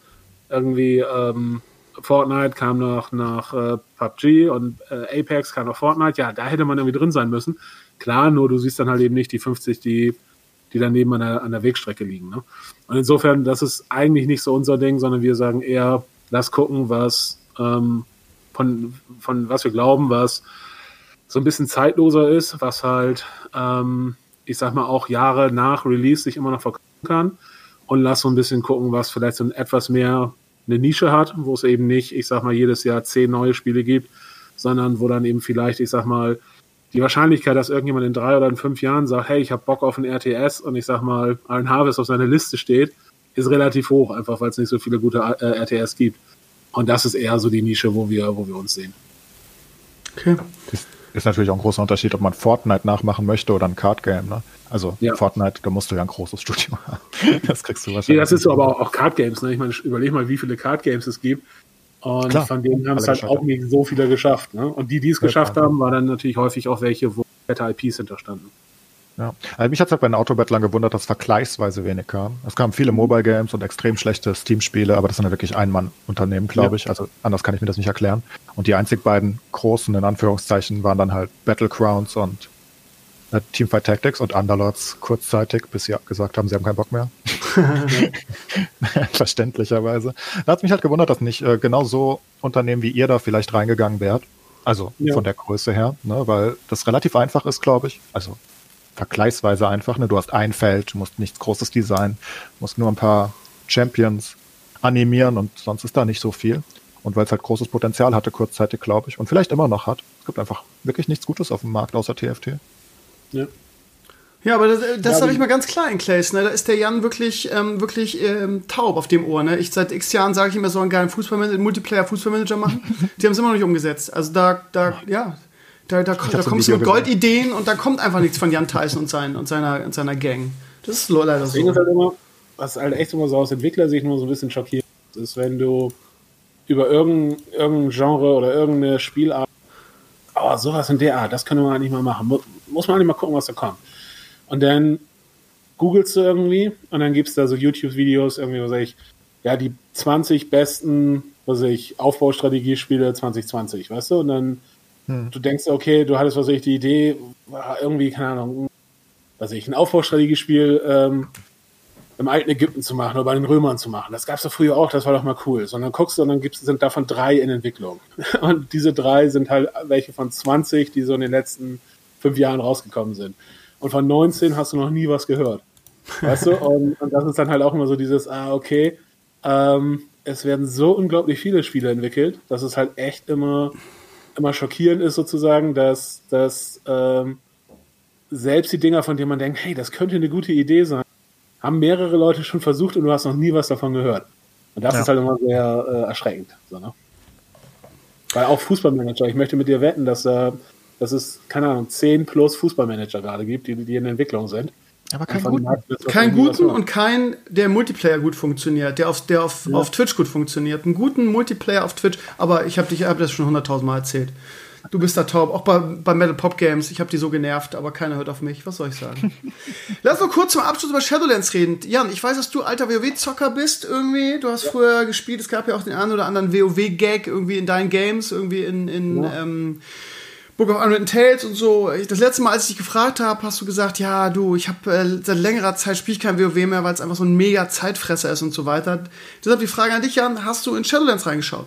Irgendwie ähm, Fortnite kam noch nach äh, PUBG und äh, Apex kam nach Fortnite. Ja, da hätte man irgendwie drin sein müssen. Klar, nur du siehst dann halt eben nicht die 50, die die daneben an der, an der Wegstrecke liegen. Ne? Und insofern, das ist eigentlich nicht so unser Ding, sondern wir sagen eher, lass gucken, was ähm, von, von was wir glauben, was so ein bisschen zeitloser ist, was halt, ähm, ich sag mal, auch Jahre nach Release sich immer noch verkaufen kann. Und lass so ein bisschen gucken, was vielleicht so ein etwas mehr eine Nische hat, wo es eben nicht, ich sag mal, jedes Jahr zehn neue Spiele gibt, sondern wo dann eben vielleicht, ich sag mal, die Wahrscheinlichkeit, dass irgendjemand in drei oder in fünf Jahren sagt, hey, ich habe Bock auf ein RTS und ich sag mal, Allen Harvest auf seiner Liste steht, ist relativ hoch, einfach weil es nicht so viele gute äh, RTS gibt. Und das ist eher so die Nische, wo wir, wo wir uns sehen. Okay. Ist, ist natürlich auch ein großer Unterschied, ob man Fortnite nachmachen möchte oder ein Card Game. Ne? Also ja. Fortnite, da musst du ja ein großes Studio haben. das kriegst du wahrscheinlich. Nee, das ist so, aber auch, auch Card Games. Ne? Ich meine, überleg mal, wie viele Card Games es gibt. Und Klar, von denen haben es halt auch nicht so viele geschafft. Ne? Und die, die es geschafft haben, waren dann natürlich häufig auch welche, wo fette IPs hinterstanden. Ja, also mich hat es halt bei den Autobattlern gewundert, dass vergleichsweise wenig kam. Es kamen viele Mobile Games und extrem schlechte Steam-Spiele, aber das sind ja wirklich Ein-Mann-Unternehmen, glaube ja. ich. Also anders kann ich mir das nicht erklären. Und die einzig beiden großen, in Anführungszeichen, waren dann halt Battlegrounds und äh, Teamfight Tactics und Underlords kurzzeitig, bis sie gesagt haben, sie haben keinen Bock mehr. Verständlicherweise. Da hat mich halt gewundert, dass nicht äh, genau so Unternehmen wie ihr da vielleicht reingegangen wärt. Also ja. von der Größe her, ne, weil das relativ einfach ist, glaube ich. Also vergleichsweise einfach. Ne? Du hast ein Feld, du musst nichts Großes designen, musst nur ein paar Champions animieren und sonst ist da nicht so viel. Und weil es halt großes Potenzial hatte, kurzzeitig, glaube ich, und vielleicht immer noch hat. Es gibt einfach wirklich nichts Gutes auf dem Markt außer TFT. Ja. Ja, aber das, das ja, sage ich mal ganz klar in Clays. Ne? Da ist der Jan wirklich, ähm, wirklich ähm, taub auf dem Ohr. Ne? Ich seit x Jahren sage ich immer, so einen geilen Fußballmanager, Multiplayer-Fußballmanager machen. Die haben es immer noch nicht umgesetzt. Also da, da, ja, da, da, da kommst du mit Goldideen und da kommt einfach nichts von Jan Tyson und, sein, und, seiner, und seiner Gang. Das ist leider so. Ist halt immer, was halt echt immer so aus Entwicklersicht nur so ein bisschen schockiert ist, wenn du über irgendein, irgendein Genre oder irgendeine Spielart, oh, sowas in der Art, das können wir eigentlich mal machen. Muss, muss man eigentlich mal gucken, was da kommt. Und dann googelst du irgendwie und dann gibst du da so YouTube-Videos, irgendwie, was sag ich, ja, die 20 besten, was ich, Aufbaustrategiespiele 2020, weißt du? Und dann hm. Du denkst, okay, du hattest, was ich, die Idee, irgendwie, keine Ahnung, was ich, ein Aufbaustrategiespiel ähm, im alten Ägypten zu machen oder bei den Römern zu machen. Das gab es doch früher auch, das war doch mal cool. Sondern guckst du und dann gibt's, sind davon drei in Entwicklung. Und diese drei sind halt welche von 20, die so in den letzten fünf Jahren rausgekommen sind. Und von 19 hast du noch nie was gehört. Weißt du? Und, und das ist dann halt auch immer so dieses, ah, okay, ähm, es werden so unglaublich viele Spiele entwickelt, dass es halt echt immer immer schockierend ist sozusagen, dass, dass ähm, selbst die Dinger, von denen man denkt, hey, das könnte eine gute Idee sein, haben mehrere Leute schon versucht und du hast noch nie was davon gehört. Und das ja. ist halt immer sehr äh, erschreckend. So, ne? Weil auch Fußballmanager, ich möchte mit dir wetten, dass, äh, dass es, keine Ahnung, 10 plus Fußballmanager gerade gibt, die, die in Entwicklung sind. Aber keinen guten, kein guten und kein, der Multiplayer gut funktioniert, der auf, der auf, ja. auf Twitch gut funktioniert. Einen guten Multiplayer auf Twitch, aber ich habe dich hab das schon hunderttausend Mal erzählt. Du bist da taub, auch bei, bei Metal Pop Games. Ich habe die so genervt, aber keiner hört auf mich. Was soll ich sagen? Lass uns kurz zum Abschluss über Shadowlands reden. Jan, ich weiß, dass du alter WoW-Zocker bist irgendwie. Du hast ja. früher gespielt. Es gab ja auch den einen oder anderen WoW-Gag irgendwie in deinen Games, irgendwie in, in ja. ähm, Book of Unwritten Tales und so. Das letzte Mal, als ich dich gefragt habe, hast du gesagt, ja, du, ich habe äh, seit längerer Zeit spiele ich kein WoW mehr, weil es einfach so ein mega Zeitfresser ist und so weiter. Deshalb die Frage an dich, Jan, hast du in Shadowlands reingeschaut?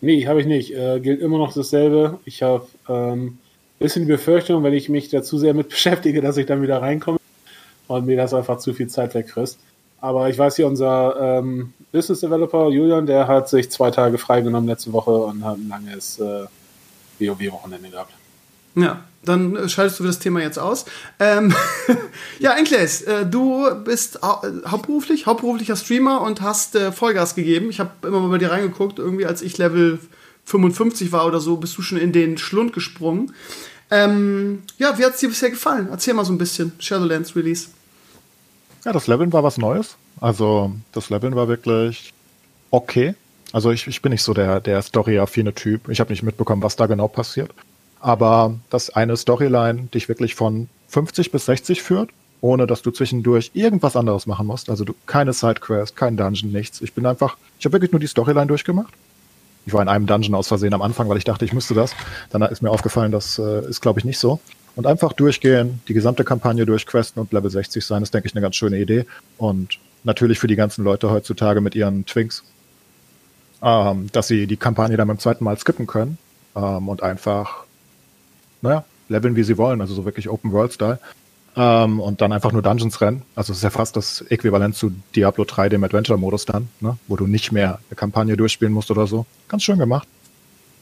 Nee, habe ich nicht. Äh, gilt immer noch dasselbe. Ich habe ähm, bisschen die Befürchtung, wenn ich mich da zu sehr mit beschäftige, dass ich dann wieder reinkomme und mir das einfach zu viel Zeit wegfrisst. Aber ich weiß hier, unser ähm, Business Developer Julian, der hat sich zwei Tage freigenommen letzte Woche und hat ein langes äh, WoW-Wochenende gehabt. Ja, dann äh, schaltest du das Thema jetzt aus. Ähm, ja, Enkles, äh, du bist hau äh, hauptberuflich, hauptberuflicher Streamer und hast äh, Vollgas gegeben. Ich habe immer mal bei dir reingeguckt, irgendwie als ich Level 55 war oder so, bist du schon in den Schlund gesprungen. Ähm, ja, wie hat es dir bisher gefallen? Erzähl mal so ein bisschen, Shadowlands Release. Ja, das Leveln war was Neues. Also das Leveln war wirklich okay. Also ich, ich bin nicht so der, der Story-affine Typ. Ich habe nicht mitbekommen, was da genau passiert. Aber dass eine Storyline dich wirklich von 50 bis 60 führt, ohne dass du zwischendurch irgendwas anderes machen musst. Also du, keine Sidequest, kein Dungeon, nichts. Ich bin einfach, ich habe wirklich nur die Storyline durchgemacht. Ich war in einem Dungeon aus Versehen am Anfang, weil ich dachte, ich müsste das. Dann ist mir aufgefallen, das äh, ist, glaube ich, nicht so. Und einfach durchgehen, die gesamte Kampagne durchquesten und Level 60 sein, ist, denke ich, eine ganz schöne Idee. Und natürlich für die ganzen Leute heutzutage mit ihren Twinks ähm, dass sie die Kampagne dann beim zweiten Mal skippen können ähm, und einfach, naja, leveln, wie sie wollen, also so wirklich Open-World-Style. Ähm, und dann einfach nur Dungeons rennen. Also es ist ja fast das Äquivalent zu Diablo 3, dem Adventure-Modus dann, ne? wo du nicht mehr eine Kampagne durchspielen musst oder so. Ganz schön gemacht.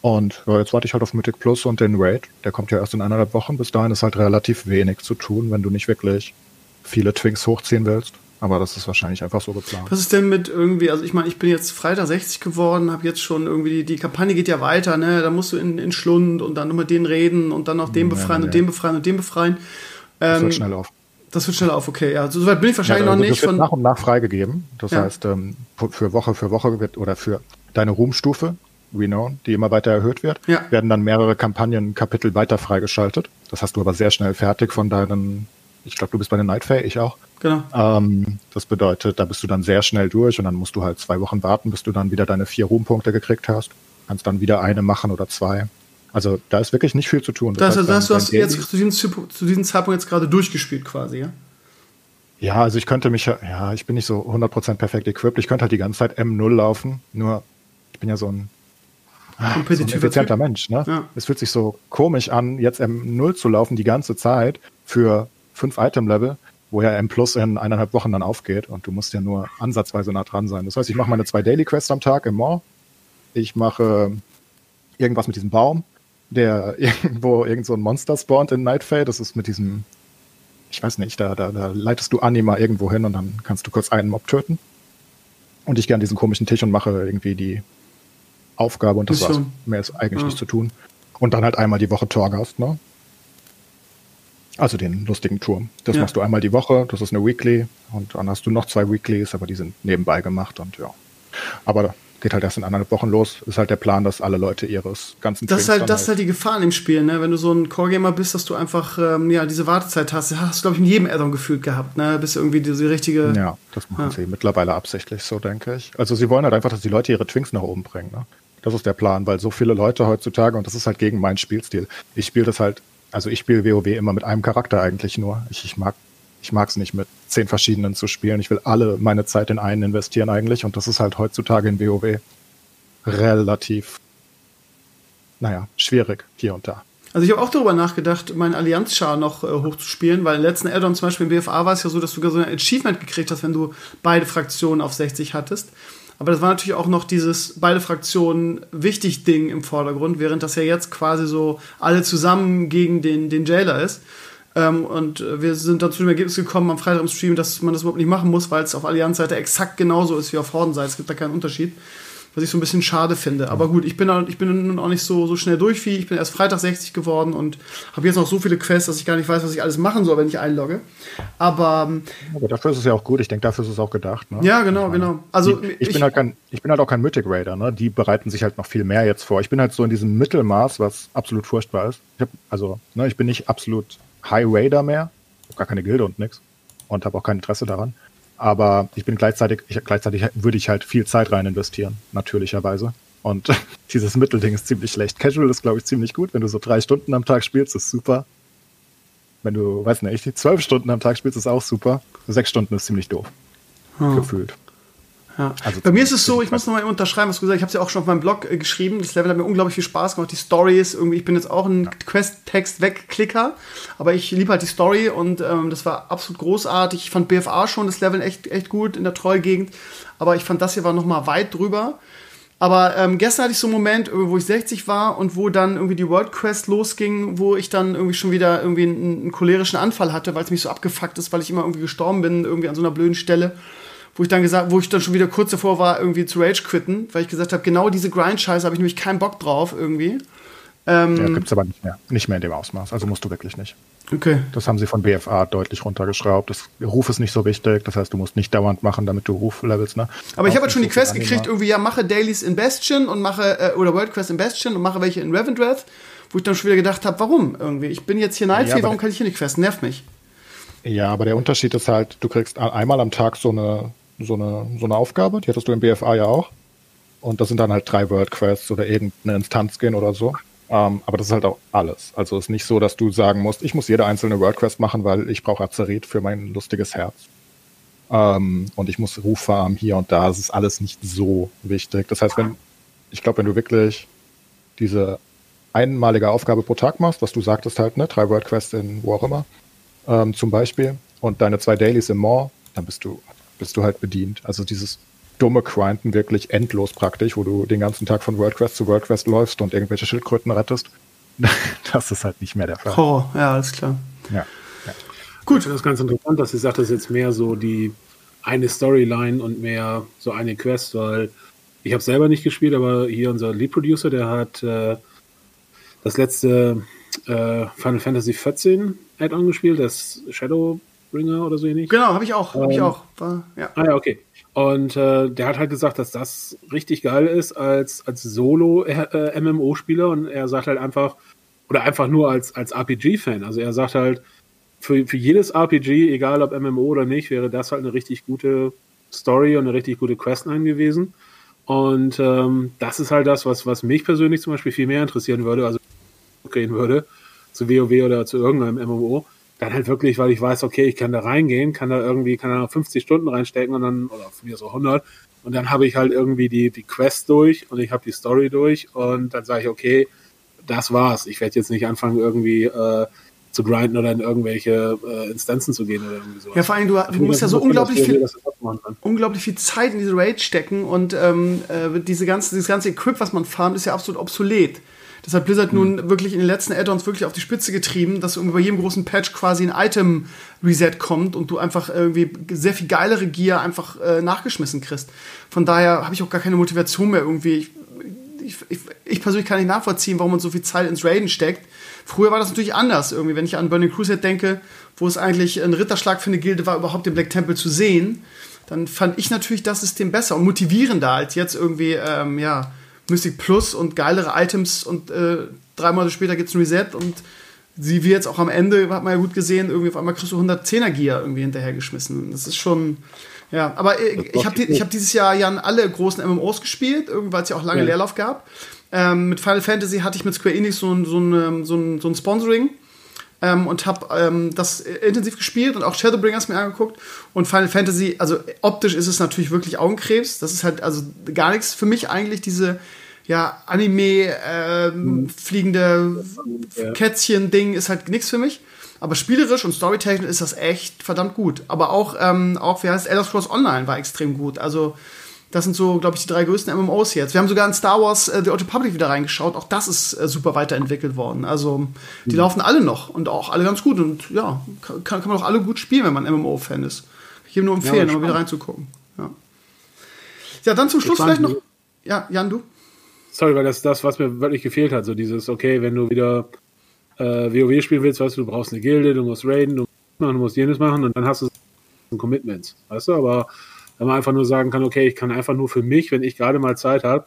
Und ja, jetzt warte ich halt auf Mythic Plus und den Raid. Der kommt ja erst in eineinhalb Wochen. Bis dahin ist halt relativ wenig zu tun, wenn du nicht wirklich viele Twinks hochziehen willst. Aber das ist wahrscheinlich einfach so geplant. Was ist denn mit irgendwie, also ich meine, ich bin jetzt Freitag 60 geworden, habe jetzt schon irgendwie, die, die Kampagne geht ja weiter, ne? Da musst du in, in Schlund und dann nur mit denen reden und dann noch den befreien ja, und den befreien und den befreien. Ähm, das wird schnell auf. Das wird schnell auf, okay. Ja, so weit bin ich wahrscheinlich ja, also noch nicht. Das wird nach und nach freigegeben. Das ja. heißt, ähm, für Woche für Woche wird oder für deine Ruhmstufe, Renown, die immer weiter erhöht wird, ja. werden dann mehrere Kampagnenkapitel weiter freigeschaltet. Das hast du aber sehr schnell fertig von deinen, ich glaube, du bist bei den Night Fae, ich auch. Genau. Ähm, das bedeutet, da bist du dann sehr schnell durch und dann musst du halt zwei Wochen warten, bis du dann wieder deine vier Ruhmpunkte gekriegt hast. Kannst dann wieder eine machen oder zwei. Also da ist wirklich nicht viel zu tun. Das, das heißt, du hast jetzt zu diesem, zu diesem Zeitpunkt jetzt gerade durchgespielt quasi, ja? Ja, also ich könnte mich, ja, ich bin nicht so 100% perfekt equipped. Ich könnte halt die ganze Zeit M0 laufen. Nur, ich bin ja so ein, ah, so ein effizienter Mensch. Ne? Ja. Es fühlt sich so komisch an, jetzt M0 zu laufen die ganze Zeit für fünf Item-Level wo ja M Plus in eineinhalb Wochen dann aufgeht und du musst ja nur ansatzweise nah dran sein. Das heißt, ich mache meine zwei Daily Quests am Tag im Mall. Ich mache irgendwas mit diesem Baum, der irgendwo irgend so ein Monster spawnt in Nightfade. Das ist mit diesem, ich weiß nicht, da, da, da leitest du Anima irgendwo hin und dann kannst du kurz einen Mob töten. Und ich gehe an diesen komischen Tisch und mache irgendwie die Aufgabe und das war's. Mehr ist eigentlich ja. nicht zu tun. Und dann halt einmal die Woche Torgast, ne? Also den lustigen Turm. Das ja. machst du einmal die Woche, das ist eine Weekly und dann hast du noch zwei Weeklies, aber die sind nebenbei gemacht und ja. Aber geht halt erst in anderthalb Wochen los. Ist halt der Plan, dass alle Leute ihres ganzen Das ist halt, das halt, halt die Gefahr im Spiel, ne? Wenn du so ein Core-Gamer bist, dass du einfach ähm, ja, diese Wartezeit hast. Hast du, glaube ich, in jedem Addon gefühlt gehabt, ne? Bis irgendwie diese richtige. Ja, das machen ja. sie mittlerweile absichtlich so, denke ich. Also sie wollen halt einfach, dass die Leute ihre Twinks nach oben bringen, ne? Das ist der Plan, weil so viele Leute heutzutage, und das ist halt gegen meinen Spielstil. Ich spiele das halt also ich spiele WoW immer mit einem Charakter eigentlich nur. Ich, ich mag ich mag es nicht mit zehn verschiedenen zu spielen. Ich will alle meine Zeit in einen investieren eigentlich und das ist halt heutzutage in WoW relativ, naja, schwierig hier und da. Also ich habe auch darüber nachgedacht, meinen Allianz-Char noch äh, hochzuspielen, weil im letzten Addon zum Beispiel im BFA war es ja so, dass du so ein Achievement gekriegt hast, wenn du beide Fraktionen auf 60 hattest. Aber das war natürlich auch noch dieses beide Fraktionen wichtig Ding im Vordergrund, während das ja jetzt quasi so alle zusammen gegen den, den Jailer ist. Ähm, und wir sind dann zu dem Ergebnis gekommen am Freitag im Stream, dass man das überhaupt nicht machen muss, weil es auf Allianz-Seite exakt genauso ist wie auf Horden-Seite. Es gibt da keinen Unterschied was ich so ein bisschen schade finde. Aber gut, ich bin, ich bin nun auch nicht so, so schnell durch wie ich bin erst Freitag 60 geworden und habe jetzt noch so viele Quests, dass ich gar nicht weiß, was ich alles machen soll, wenn ich einlogge. Aber, ähm, Aber dafür ist es ja auch gut. Ich denke, dafür ist es auch gedacht. Ne? Ja, genau, genau. Also ich, ich, bin halt kein, ich bin halt auch kein Mythic Raider. Ne? Die bereiten sich halt noch viel mehr jetzt vor. Ich bin halt so in diesem Mittelmaß, was absolut furchtbar ist. Ich hab, also, ne, ich bin nicht absolut High Raider mehr. Ich habe gar keine Gilde und nix. Und habe auch kein Interesse daran. Aber ich bin gleichzeitig, ich, gleichzeitig würde ich halt viel Zeit rein investieren, natürlicherweise. Und dieses Mittelding ist ziemlich schlecht. Casual ist, glaube ich, ziemlich gut. Wenn du so drei Stunden am Tag spielst, ist super. Wenn du, weiß nicht, zwölf Stunden am Tag spielst, ist auch super. Sechs Stunden ist ziemlich doof. Hm. Gefühlt. Ja. Also Bei mir ist es so, ich muss nochmal unterschreiben, was du gesagt hast. Ich habe es ja auch schon auf meinem Blog äh, geschrieben. Das Level hat mir unglaublich viel Spaß gemacht. Die Stories, irgendwie, ich bin jetzt auch ein ja. Quest-Text-Wegklicker, aber ich liebe halt die Story und ähm, das war absolut großartig. Ich fand BFA schon das Level echt, echt gut in der Trollgegend, aber ich fand das hier war nochmal weit drüber. Aber ähm, gestern hatte ich so einen Moment, äh, wo ich 60 war und wo dann irgendwie die World Quest losging, wo ich dann irgendwie schon wieder irgendwie einen, einen cholerischen Anfall hatte, weil es mich so abgefuckt ist, weil ich immer irgendwie gestorben bin, irgendwie an so einer blöden Stelle wo ich dann gesagt, wo ich dann schon wieder kurz davor war, irgendwie zu Rage quitten, weil ich gesagt habe, genau diese Grind-Scheiße habe ich nämlich keinen Bock drauf irgendwie. Ähm, ja, gibt es aber nicht mehr. Nicht mehr in dem Ausmaß. Also musst du wirklich nicht. Okay. Das haben sie von BFA deutlich runtergeschraubt. Das, Ruf ist nicht so wichtig. Das heißt, du musst nicht dauernd machen, damit du Ruf levelst. Ne? Aber ich habe halt schon die Quest gekriegt, irgendwie, ja, mache Dailies in Bastion und mache, äh, oder World Quest in Bastion und mache welche in Revendreth, wo ich dann schon wieder gedacht habe, warum irgendwie? Ich bin jetzt hier Nightfee, ja, warum kann ich hier nicht Quest? Nervt mich. Ja, aber der Unterschied ist halt, du kriegst einmal am Tag so eine so eine, so eine Aufgabe. Die hattest du im BFA ja auch. Und das sind dann halt drei World Quests oder irgendeine Instanz gehen oder so. Ähm, aber das ist halt auch alles. Also es ist nicht so, dass du sagen musst, ich muss jede einzelne World Quest machen, weil ich brauche Azerit für mein lustiges Herz. Ähm, und ich muss Ruf hier und da. Das ist alles nicht so wichtig. Das heißt, wenn, ich glaube, wenn du wirklich diese einmalige Aufgabe pro Tag machst, was du sagtest halt, ne, drei World Quests in wo auch immer, ähm, zum Beispiel, und deine zwei Dailies im Maw, dann bist du bist du halt bedient. Also dieses dumme Grinden wirklich endlos praktisch, wo du den ganzen Tag von World Quest zu World Quest läufst und irgendwelche Schildkröten rettest. das ist halt nicht mehr der Fall. Oh, ja, alles klar. Ja. ja. Gut. Das ganz interessant, dass sie sagt, das ist jetzt mehr so die eine Storyline und mehr so eine Quest, weil ich habe selber nicht gespielt, aber hier unser Lead Producer, der hat äh, das letzte äh, Final Fantasy XIV Add-on gespielt, das Shadowbringer oder so ähnlich. Genau, habe ich auch. Ähm, hab ich ähm, auch. War, ja. Ah ja, okay. Und äh, der hat halt gesagt, dass das richtig geil ist als, als Solo-MMO-Spieler und er sagt halt einfach, oder einfach nur als, als RPG-Fan. Also er sagt halt, für, für jedes RPG, egal ob MMO oder nicht, wäre das halt eine richtig gute Story und eine richtig gute Questline gewesen. Und ähm, das ist halt das, was, was mich persönlich zum Beispiel viel mehr interessieren würde, also gehen würde, zu WoW oder zu irgendeinem MMO. Dann halt wirklich, weil ich weiß, okay, ich kann da reingehen, kann da irgendwie, kann da 50 Stunden reinstecken und dann, oder von mir so 100. Und dann habe ich halt irgendwie die, die Quest durch und ich habe die Story durch und dann sage ich, okay, das war's. Ich werde jetzt nicht anfangen, irgendwie äh, zu grinden oder in irgendwelche äh, Instanzen zu gehen oder irgendwie so. Ja, vor allem, du, du musst ja so unglaublich viel, unglaublich viel Zeit in diese Raid stecken und ähm, äh, diese ganze, dieses ganze Equip, was man farmt, ist ja absolut obsolet. Das hat Blizzard mhm. nun wirklich in den letzten Add-ons wirklich auf die Spitze getrieben, dass bei jedem großen Patch quasi ein Item-Reset kommt und du einfach irgendwie sehr viel geilere Gear einfach äh, nachgeschmissen kriegst. Von daher habe ich auch gar keine Motivation mehr irgendwie. Ich, ich, ich, ich, persönlich kann nicht nachvollziehen, warum man so viel Zeit ins Raiden steckt. Früher war das natürlich anders irgendwie, wenn ich an Burning Crusade denke, wo es eigentlich ein Ritterschlag für eine Gilde war, überhaupt den Black Temple zu sehen, dann fand ich natürlich das System besser und motivierender als jetzt irgendwie, ähm, ja, Mystic Plus und geilere Items und äh, drei Monate später gibt es ein Reset und sie wie jetzt auch am Ende, hat man ja gut gesehen, irgendwie auf einmal kriegst du 110er Gear irgendwie hinterhergeschmissen. Das ist schon, ja, aber äh, ich habe hab dieses Jahr ja alle großen MMOs gespielt, weil es ja auch lange ja. Leerlauf gab. Ähm, mit Final Fantasy hatte ich mit Square Enix so ein, so ein, ähm, so ein, so ein Sponsoring ähm, und habe ähm, das intensiv gespielt und auch Shadowbringers mir angeguckt. Und Final Fantasy, also optisch ist es natürlich wirklich Augenkrebs. Das ist halt also gar nichts für mich eigentlich, diese ja, Anime, ähm, mhm. fliegende ja. Kätzchen-Ding ist halt nichts für mich. Aber spielerisch und storytechnisch ist das echt verdammt gut. Aber auch, ähm, auch wie heißt Elder Scrolls Online war extrem gut. Also das sind so, glaube ich, die drei größten MMOs jetzt. Wir haben sogar in Star Wars äh, The Old Republic wieder reingeschaut. Auch das ist äh, super weiterentwickelt worden. Also die mhm. laufen alle noch und auch alle ganz gut. Und ja, kann, kann man auch alle gut spielen, wenn man MMO-Fan ist. Ich ihm nur empfehlen, ja, mal wieder reinzugucken. Ja. ja, dann zum Schluss vielleicht noch. Ja, Jan, du? Sorry, weil das ist das, was mir wirklich gefehlt hat. So dieses, okay, wenn du wieder äh, WoW spielen willst, weißt du, du brauchst eine Gilde, du musst raiden, du musst jenes machen und dann hast du ein Commitment. Weißt du, aber wenn man einfach nur sagen kann, okay, ich kann einfach nur für mich, wenn ich gerade mal Zeit habe,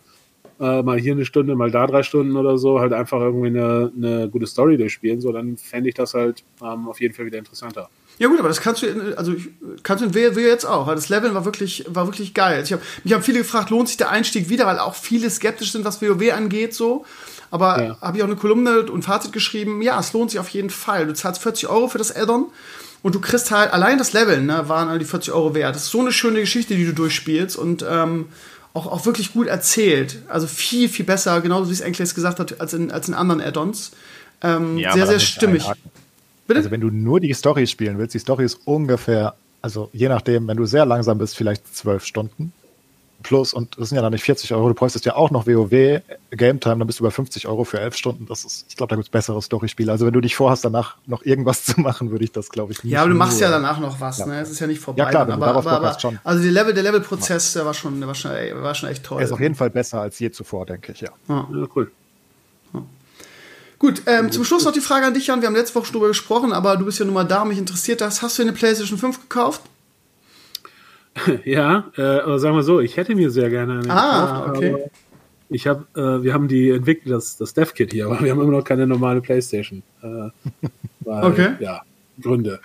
äh, mal hier eine Stunde, mal da drei Stunden oder so, halt einfach irgendwie eine, eine gute Story durchspielen, so, dann fände ich das halt ähm, auf jeden Fall wieder interessanter. Ja gut, aber das kannst du, in, also kannst du in WoW jetzt auch. Das Leveln war wirklich, war wirklich geil. Ich hab, mich haben viele gefragt, lohnt sich der Einstieg wieder, weil auch viele skeptisch sind, was WoW angeht, so. Aber ja. habe ich auch eine Kolumne und Fazit geschrieben, ja, es lohnt sich auf jeden Fall. Du zahlst 40 Euro für das Addon und du kriegst halt, allein das Level, ne, waren all die 40 Euro wert. Das ist so eine schöne Geschichte, die du durchspielst und ähm, auch, auch wirklich gut erzählt. Also viel, viel besser, genauso wie es Enkles gesagt hat, als in, als in anderen Add-ons. Ähm, ja, sehr, sehr stimmig. Bitte? Also wenn du nur die Story spielen willst, die Story ist ungefähr, also je nachdem, wenn du sehr langsam bist, vielleicht zwölf Stunden plus und das sind ja dann nicht 40 Euro, du bräuchtest ja auch noch WoW Game Time, dann bist du bei 50 Euro für elf Stunden. Das ist, ich glaube, da gibt es bessere Story-Spiele. Also wenn du dich vorhast, danach noch irgendwas zu machen, würde ich das, glaube ich, nicht. Ja, aber du machst ja danach noch was, ja. ne? Es ist ja nicht vorbei. Ja klar, wenn aber, du darauf aber, aber, schon. Also die Level, der Level-Prozess, der war schon, der war schon, war schon echt toll. Er ist auf jeden Fall besser als je zuvor, denke ich, ja. Ja, ja cool. Gut, ähm, zum Schluss noch die Frage an dich, Jan. Wir haben letzte Woche schon drüber gesprochen, aber du bist ja nun mal da, mich interessiert das. Hast du eine PlayStation 5 gekauft? Ja, äh, aber sagen wir so, ich hätte mir sehr gerne eine ah, gekauft, okay. ich habe, äh, wir haben die entwickelt, das, das Dev-Kit hier, aber wir haben immer noch keine normale Playstation. Äh, weil, okay. Ja, Gründe.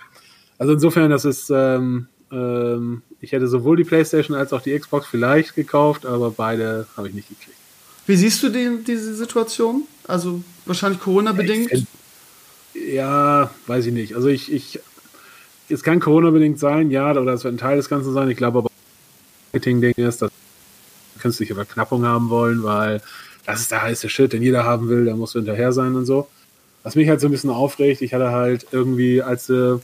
Also insofern, das ist, ähm, ähm, ich hätte sowohl die Playstation als auch die Xbox vielleicht gekauft, aber beide habe ich nicht gekriegt. Wie siehst du die, diese Situation? Also wahrscheinlich Corona-bedingt? Ja, weiß ich nicht. Also ich, ich es kann Corona-bedingt sein, ja, oder es wird ein Teil des Ganzen sein. Ich glaube aber, Marketing-Ding ist, dass wir künstliche Verknappung haben wollen, weil das ist der heiße Shit, den jeder haben will, da musst du hinterher sein und so. Was mich halt so ein bisschen aufregt, ich hatte halt irgendwie, als sie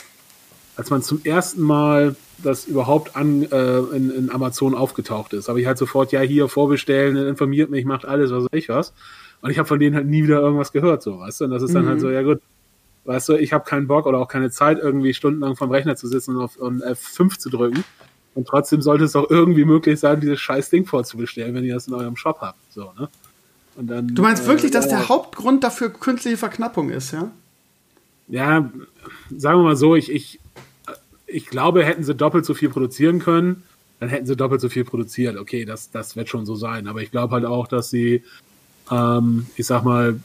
als man zum ersten Mal das überhaupt an äh, in, in Amazon aufgetaucht ist, habe ich halt sofort, ja, hier vorbestellen, informiert mich, macht alles, was weiß ich was. Und ich habe von denen halt nie wieder irgendwas gehört, so, weißt du? Und das ist dann halt mhm. halt so, ja gut, weißt du, ich habe keinen Bock oder auch keine Zeit, irgendwie stundenlang vom Rechner zu sitzen und auf und F5 zu drücken. Und trotzdem sollte es doch irgendwie möglich sein, dieses scheiß Ding vorzubestellen, wenn ihr das in eurem Shop habt. So, ne? Und dann, du meinst wirklich, äh, dass der Hauptgrund dafür künstliche Verknappung ist, ja? Ja, sagen wir mal so, ich, ich, ich glaube, hätten sie doppelt so viel produzieren können, dann hätten sie doppelt so viel produziert. Okay, das, das wird schon so sein. Aber ich glaube halt auch, dass sie, ähm, ich sag mal,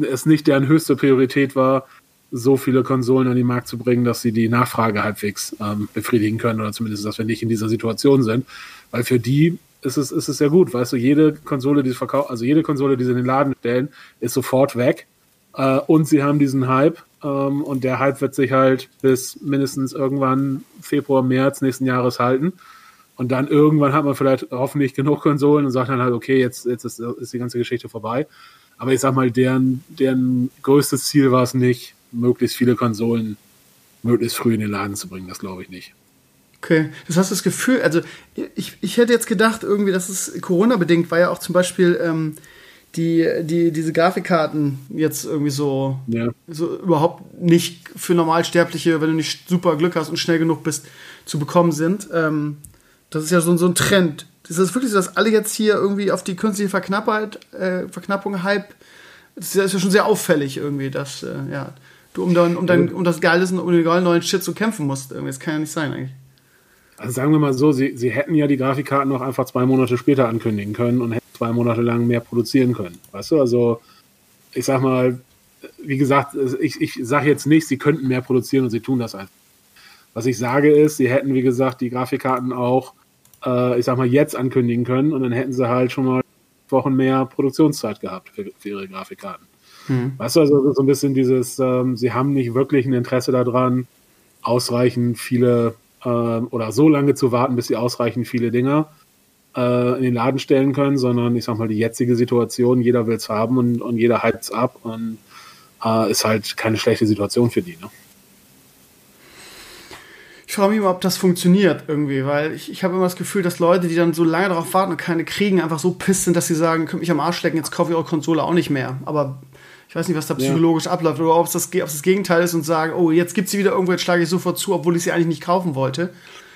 es nicht deren höchste Priorität war, so viele Konsolen an den Markt zu bringen, dass sie die Nachfrage halbwegs ähm, befriedigen können oder zumindest, dass wir nicht in dieser Situation sind. Weil für die ist es, ist es sehr gut. Weißt du, jede Konsole, die sie verkaufen, also jede Konsole, die sie in den Laden stellen, ist sofort weg. Äh, und sie haben diesen Hype. Ähm, und der Hype wird sich halt bis mindestens irgendwann Februar, März nächsten Jahres halten. Und dann irgendwann hat man vielleicht hoffentlich genug Konsolen und sagt dann halt, okay, jetzt, jetzt ist, ist die ganze Geschichte vorbei. Aber ich sag mal, deren, deren größtes Ziel war es nicht, möglichst viele Konsolen möglichst früh in den Laden zu bringen. Das glaube ich nicht. Okay, das hast du das Gefühl, also ich, ich hätte jetzt gedacht, irgendwie, dass es Corona-bedingt war ja auch zum Beispiel ähm, die, die, diese Grafikkarten jetzt irgendwie so, ja. so überhaupt nicht für Normalsterbliche, wenn du nicht super Glück hast und schnell genug bist, zu bekommen sind. Ähm, das ist ja so, so ein Trend. Ist das wirklich so, dass alle jetzt hier irgendwie auf die künstliche Verknappheit, äh, Verknappung Hype, das ist ja schon sehr auffällig irgendwie, dass, äh, ja, du um, dein, um, dein, um das Geiles und um den geilen neuen Shit zu kämpfen musst. Irgendwie. Das kann ja nicht sein eigentlich. Also sagen wir mal so, sie, sie hätten ja die Grafikkarten noch einfach zwei Monate später ankündigen können und hätten zwei Monate lang mehr produzieren können. Weißt du, also ich sag mal, wie gesagt, ich, ich sage jetzt nicht, sie könnten mehr produzieren und sie tun das einfach. Was ich sage ist, sie hätten, wie gesagt, die Grafikkarten auch, äh, ich sag mal, jetzt ankündigen können und dann hätten sie halt schon mal Wochen mehr Produktionszeit gehabt für, für ihre Grafikkarten. Mhm. Weißt du, also so ein bisschen dieses, ähm, sie haben nicht wirklich ein Interesse daran, ausreichend viele äh, oder so lange zu warten, bis sie ausreichend viele Dinger äh, in den Laden stellen können, sondern ich sag mal, die jetzige Situation, jeder will es haben und, und jeder es ab und äh, ist halt keine schlechte Situation für die. Ne? Ich frage mich mal, ob das funktioniert irgendwie, weil ich, ich habe immer das Gefühl, dass Leute, die dann so lange darauf warten und keine kriegen, einfach so pisst sind, dass sie sagen, könnt mich am Arsch lecken, jetzt kaufe ich eure Konsole auch nicht mehr. Aber ich weiß nicht, was da psychologisch ja. abläuft oder ob es, das, ob es das Gegenteil ist und sagen, oh, jetzt gibt sie wieder irgendwo, jetzt schlage ich sofort zu, obwohl ich sie eigentlich nicht kaufen wollte.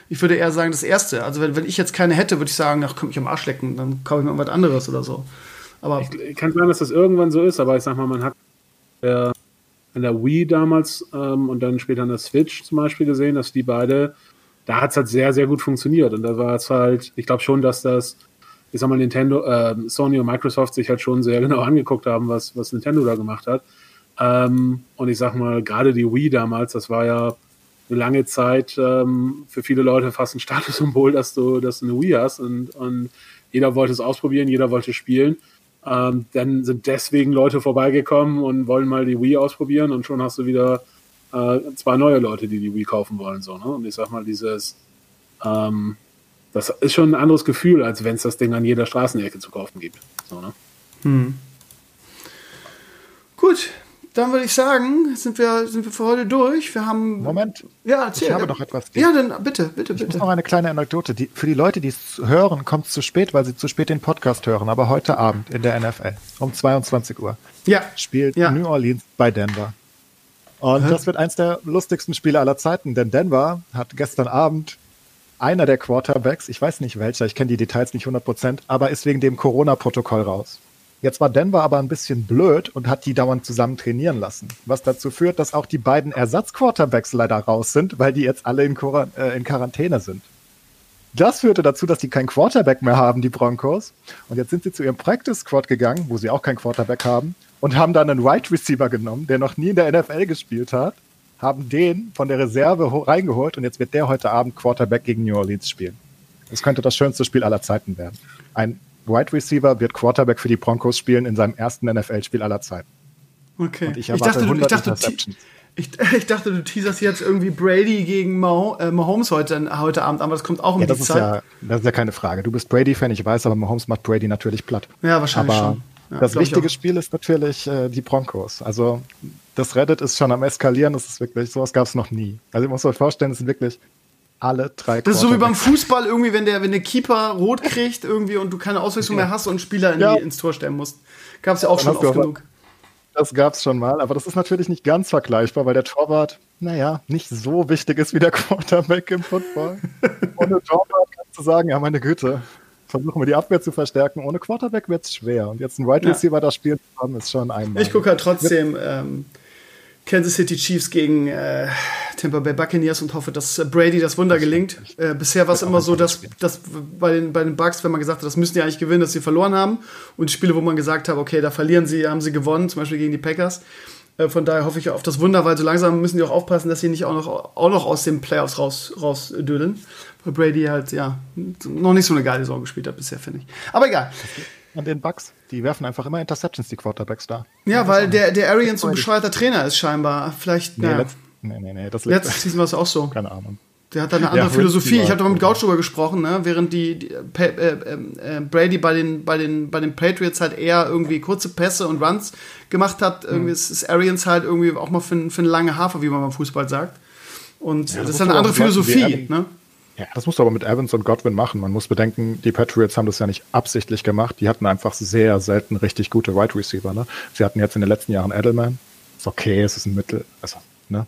Ich würde eher sagen, das Erste. Also wenn, wenn ich jetzt keine hätte, würde ich sagen, ach, komm ich am Arsch lecken, dann kaufe ich mir irgendwas anderes oder so. Aber ich, kann sagen, dass das irgendwann so ist, aber ich sag mal, man hat äh, an der Wii damals ähm, und dann später an der Switch zum Beispiel gesehen, dass die beide, da hat es halt sehr, sehr gut funktioniert. Und da war es halt, ich glaube schon, dass das ich sag mal, Nintendo, äh, Sony und Microsoft sich halt schon sehr genau angeguckt haben, was, was Nintendo da gemacht hat. Ähm, und ich sag mal, gerade die Wii damals, das war ja eine lange Zeit ähm, für viele Leute fast ein Statussymbol, dass du, dass du eine Wii hast und, und jeder wollte es ausprobieren, jeder wollte spielen. Ähm, dann sind deswegen Leute vorbeigekommen und wollen mal die Wii ausprobieren und schon hast du wieder äh, zwei neue Leute, die die Wii kaufen wollen. So, ne? Und ich sag mal, dieses ähm, das ist schon ein anderes Gefühl, als wenn es das Ding an jeder Straßenecke zu kaufen gibt. So, ne? hm. Gut, dann würde ich sagen, sind wir, sind wir für heute durch. Wir haben. Moment. Ja, erzähl. Ich habe noch etwas. Ja, dann bitte, bitte, ich bitte. Muss noch eine kleine Anekdote. Die, für die Leute, die es hören, kommt es zu spät, weil sie zu spät den Podcast hören. Aber heute Abend in der NFL um 22 Uhr ja. spielt ja. New Orleans bei Denver. Und Hä? das wird eins der lustigsten Spiele aller Zeiten, denn Denver hat gestern Abend einer der Quarterbacks, ich weiß nicht welcher, ich kenne die Details nicht 100%, aber ist wegen dem Corona-Protokoll raus. Jetzt war Denver aber ein bisschen blöd und hat die dauernd zusammen trainieren lassen. Was dazu führt, dass auch die beiden Ersatz-Quarterbacks leider raus sind, weil die jetzt alle in, Quar äh, in Quarantäne sind. Das führte dazu, dass die keinen Quarterback mehr haben, die Broncos. Und jetzt sind sie zu ihrem Practice Squad gegangen, wo sie auch keinen Quarterback haben, und haben dann einen Wide Receiver genommen, der noch nie in der NFL gespielt hat haben den von der Reserve reingeholt und jetzt wird der heute Abend Quarterback gegen New Orleans spielen. Das könnte das schönste Spiel aller Zeiten werden. Ein Wide Receiver wird Quarterback für die Broncos spielen in seinem ersten NFL-Spiel aller Zeiten. Okay. Und ich, ich dachte, du, ich, dachte, ich, ich, dachte, du teaserst jetzt irgendwie Brady gegen Mah äh, Mahomes heute, heute Abend, aber das kommt auch um ja, das die ist Zeit. Ja, das ist ja keine Frage. Du bist Brady-Fan, ich weiß, aber Mahomes macht Brady natürlich platt. Ja, wahrscheinlich aber schon. Ja, das wichtige Spiel ist natürlich äh, die Broncos. Also das Reddit ist schon am eskalieren. Das ist wirklich, sowas gab es noch nie. Also ich muss euch vorstellen, es sind wirklich alle drei Das ist so wie beim Fußball irgendwie, wenn der, wenn der Keeper rot kriegt irgendwie und du keine Auswechslung ja. mehr hast und einen Spieler in ja. die, ins Tor stellen musst. Gab es ja auch Dann schon oft genug. Das gab es schon mal, aber das ist natürlich nicht ganz vergleichbar, weil der Torwart, naja, nicht so wichtig ist wie der Quarterback im Football. Ohne Torwart kannst du sagen, ja, meine Güte, versuchen wir die Abwehr zu verstärken. Ohne Quarterback wird es schwer. Und jetzt ein Wide Receiver ja. das Spiel zu haben, ist schon einmal. Ich gucke halt trotzdem ähm, Kansas City Chiefs gegen äh, Tampa Bay Buccaneers und hoffe, dass äh, Brady das Wunder gelingt. Äh, bisher war es immer so, dass, dass bei, den, bei den Bucks, wenn man gesagt hat, das müssen die eigentlich gewinnen, dass sie verloren haben. Und Spiele, wo man gesagt hat, okay, da verlieren sie, haben sie gewonnen, zum Beispiel gegen die Packers. Äh, von daher hoffe ich auf das Wunder, weil so langsam müssen die auch aufpassen, dass sie nicht auch noch, auch noch aus den Playoffs raus, rausdödeln. Weil Brady halt, ja, noch nicht so eine geile Saison gespielt hat bisher, finde ich. Aber egal. An den Bucks. Die werfen einfach immer Interceptions, die Quarterbacks da. Ja, ja weil der, der Arians so ein bescheuerter Trainer ist scheinbar. Vielleicht, nee, letzt, nee, nee, nee. Das Letztes Season war es auch so. Keine Ahnung. Der hat da eine andere ja, Philosophie. Ich habe mal mit Gauch drüber gesprochen, ne? während die, die äh, äh, äh, Brady bei den, bei, den, bei den Patriots halt eher irgendwie kurze Pässe und Runs gemacht hat. Mhm. Irgendwie ist, ist Arians halt irgendwie auch mal für, für eine lange Hafer, wie man beim Fußball sagt. Und ja, das, das ist eine andere Philosophie. Ne? Ja, das musst du aber mit Evans und Godwin machen. Man muss bedenken, die Patriots haben das ja nicht absichtlich gemacht. Die hatten einfach sehr selten richtig gute Wide Receiver. Ne? Sie hatten jetzt in den letzten Jahren Edelman. Ist okay, es ist ein Mittel. Also, ne?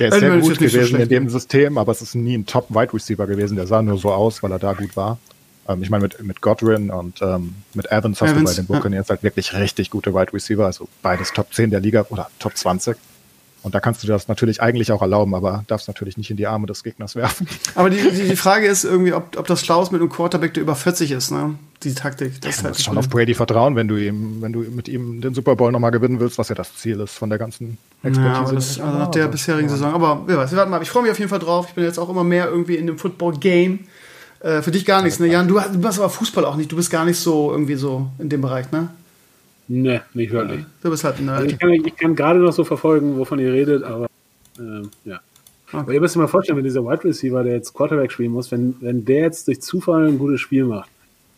Der ist Edelman sehr gut ist gewesen so in dem System, aber es ist nie ein Top-Wide Receiver gewesen. Der sah nur so aus, weil er da gut war. Ähm, ich meine, mit, mit Godwin und ähm, mit Evans hast Evans, du bei den Buccaneers ja. halt wirklich richtig gute Wide Receiver. Also beides Top 10 der Liga oder Top 20. Und da kannst du das natürlich eigentlich auch erlauben, aber darfst natürlich nicht in die Arme des Gegners werfen. Aber die, die, die Frage ist irgendwie, ob, ob das schlau ist mit einem Quarterback, der über 40 ist, ne? Die Taktik. Das ja, du halt musst schon auf Brady vertrauen, wenn du ihm, wenn du mit ihm den Super Bowl nochmal gewinnen willst, was ja das Ziel ist von der ganzen Expertise. Ja, aber das, also nach der bisherigen ja. Saison. Aber wer weiß, wir warten mal. Ich freue mich auf jeden Fall drauf. Ich bin jetzt auch immer mehr irgendwie in dem Football-Game. Äh, für dich gar nichts, ne? Jan, du, du machst aber Fußball auch nicht. Du bist gar nicht so irgendwie so in dem Bereich, ne? Ne, nicht wirklich. Du bist halt ein also ich kann, ich kann gerade noch so verfolgen, wovon ihr redet, aber ähm, ja. Okay. Aber ihr müsst euch mal vorstellen, wenn dieser Wide Receiver, der jetzt Quarterback spielen muss, wenn, wenn der jetzt durch Zufall ein gutes Spiel macht,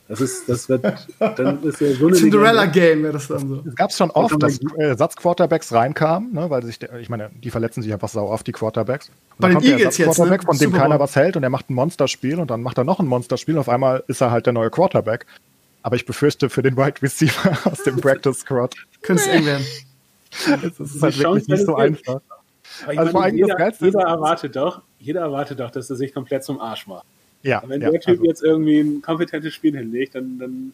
das ist, das wird, dann ist der so eine Cinderella-Game wäre das dann so. Es gab es schon oft, dass Ersatzquarterbacks reinkamen, ne, weil sich, der, ich meine, die verletzen sich einfach sau oft, die Quarterbacks. Und Bei den Eagles jetzt, ne? von dem Super keiner was hält und er macht ein Monsterspiel und dann macht er noch ein Monsterspiel und auf einmal ist er halt der neue Quarterback. Aber ich befürchte für den Wide Receiver aus dem Practice Squad. Könnte es eng werden. Es ist halt wirklich nicht so einfach. Also meine, jeder, jeder erwartet doch, jeder erwartet doch, dass er sich komplett zum Arsch macht. Ja. Und wenn ja, der Typ also. jetzt irgendwie ein kompetentes Spiel hinlegt, dann, dann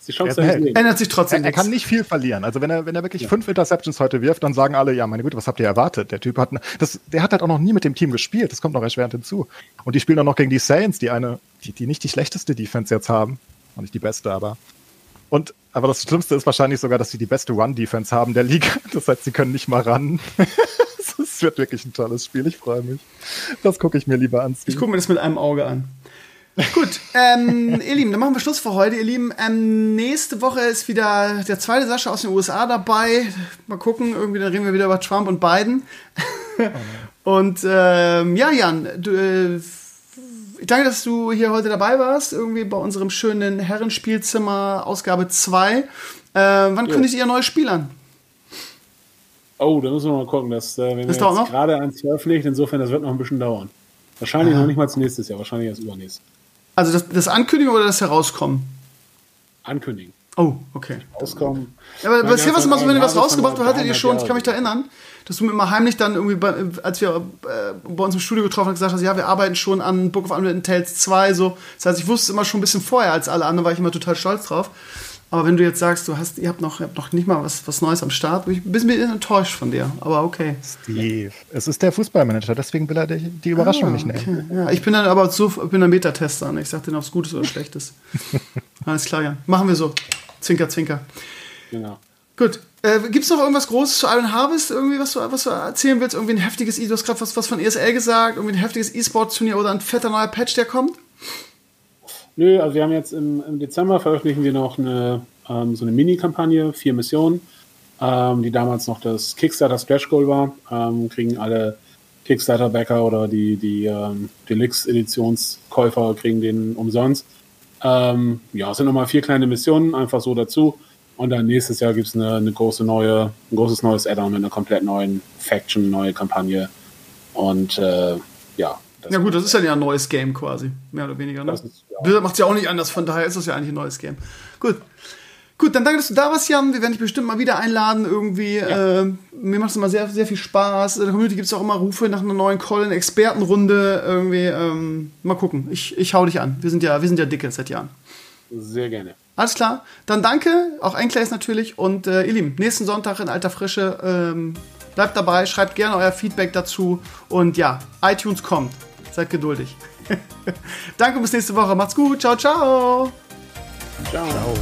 ist die Chance er, ändert sich trotzdem. Er, er, kann nicht viel verlieren. Also wenn er, wenn er wirklich ja. fünf Interceptions heute wirft, dann sagen alle, ja, meine Güte, was habt ihr erwartet? Der Typ hat, das, der hat halt auch noch nie mit dem Team gespielt. Das kommt noch erschwerend hinzu. Und die spielen auch noch gegen die Saints, die eine, die, die nicht die schlechteste Defense jetzt haben. Und nicht die beste, aber. Und, aber das Schlimmste ist wahrscheinlich sogar, dass sie die beste Run-Defense haben der Liga. Das heißt, sie können nicht mal ran. Es wird wirklich ein tolles Spiel. Ich freue mich. Das gucke ich mir lieber an. Ich gucke mir das mit einem Auge an. Gut, ähm, ihr Lieben, dann machen wir Schluss für heute. Ihr Lieben, ähm, nächste Woche ist wieder der zweite Sascha aus den USA dabei. Mal gucken, irgendwie, dann reden wir wieder über Trump und Biden. und ähm, ja, Jan, du, äh, danke, dass du hier heute dabei warst, irgendwie bei unserem schönen Herrenspielzimmer, Ausgabe 2. Äh, wann ja. kündigt ihr ein neues Spiel an? Oh, da müssen wir mal gucken. Dass, äh, wenn das wir jetzt gerade ans veröffentlichen, insofern, das wird noch ein bisschen dauern. Wahrscheinlich Aha. noch nicht mal nächstes Jahr, wahrscheinlich erst übernächstes. Also das, das Ankündigen oder das Herauskommen? Ankündigen. Oh, okay. Rauskommen. Ja, aber bisher was immer so, wenn ihr was rausgebracht habt, hattet ihr schon, ich kann mich da erinnern, dass du mir immer heimlich dann irgendwie, bei, als wir äh, bei uns im Studio getroffen haben, gesagt hast, ja, wir arbeiten schon an Book of Unwritten Tales 2, so. Das heißt, ich wusste es immer schon ein bisschen vorher als alle anderen, war ich immer total stolz drauf. Aber wenn du jetzt sagst, du hast, ihr habt noch, ihr habt noch nicht mal was, was Neues am Start, bin ich ein bisschen enttäuscht von dir. Aber okay. Steve, es ist der Fußballmanager, deswegen will er die, die Überraschung ah, nicht nehmen. Okay. Ja, ich bin dann aber so, ich bin ein Metatester. Ne? Ich sag dir, ob es Gutes oder Schlechtes. Alles klar, ja. Machen wir so. Zwinker, zwinker. Genau. Gut. Äh, Gibt es noch irgendwas Großes zu Iron Harvest? Irgendwie, was du, was du erzählen willst? Irgendwie ein heftiges, du hast gerade was, was von ESL gesagt, irgendwie ein heftiges E-Sport-Turnier oder ein fetter neuer Patch, der kommt? Nö, also wir haben jetzt im, im Dezember veröffentlichen wir noch eine, ähm, so eine Mini-Kampagne, vier Missionen, ähm, die damals noch das Kickstarter Stretch Goal war. Ähm, kriegen alle Kickstarter-Backer oder die, die ähm, Deluxe-Editionskäufer kriegen den umsonst. Ähm, ja, es sind nochmal vier kleine Missionen, einfach so dazu. Und dann nächstes Jahr gibt es eine, eine, große neue, ein großes neues Add-on mit einer komplett neuen Faction, neue Kampagne. Und äh, ja. Ja gut, das ist ja ein neues Game quasi, mehr oder weniger. Ne? Ist, ja. Blizzard macht es ja auch nicht anders, von daher ist es ja eigentlich ein neues Game. Gut. Gut, dann danke, dass du da warst, Jan. Wir werden dich bestimmt mal wieder einladen irgendwie. Ja. Äh, mir macht es immer sehr, sehr viel Spaß. In der Community gibt es auch immer Rufe nach einer neuen Call-In-Expertenrunde irgendwie. Ähm, mal gucken. Ich, ich hau dich an. Wir sind ja, wir sind ja dicke seit Jahren. Sehr gerne. Alles klar. Dann danke, auch Enkles natürlich. Und äh, ihr Lieben, nächsten Sonntag in alter Frische. Ähm, bleibt dabei, schreibt gerne euer Feedback dazu. Und ja, iTunes kommt. Seid geduldig. danke, bis nächste Woche. Macht's gut. Ciao, ciao. Ciao. ciao.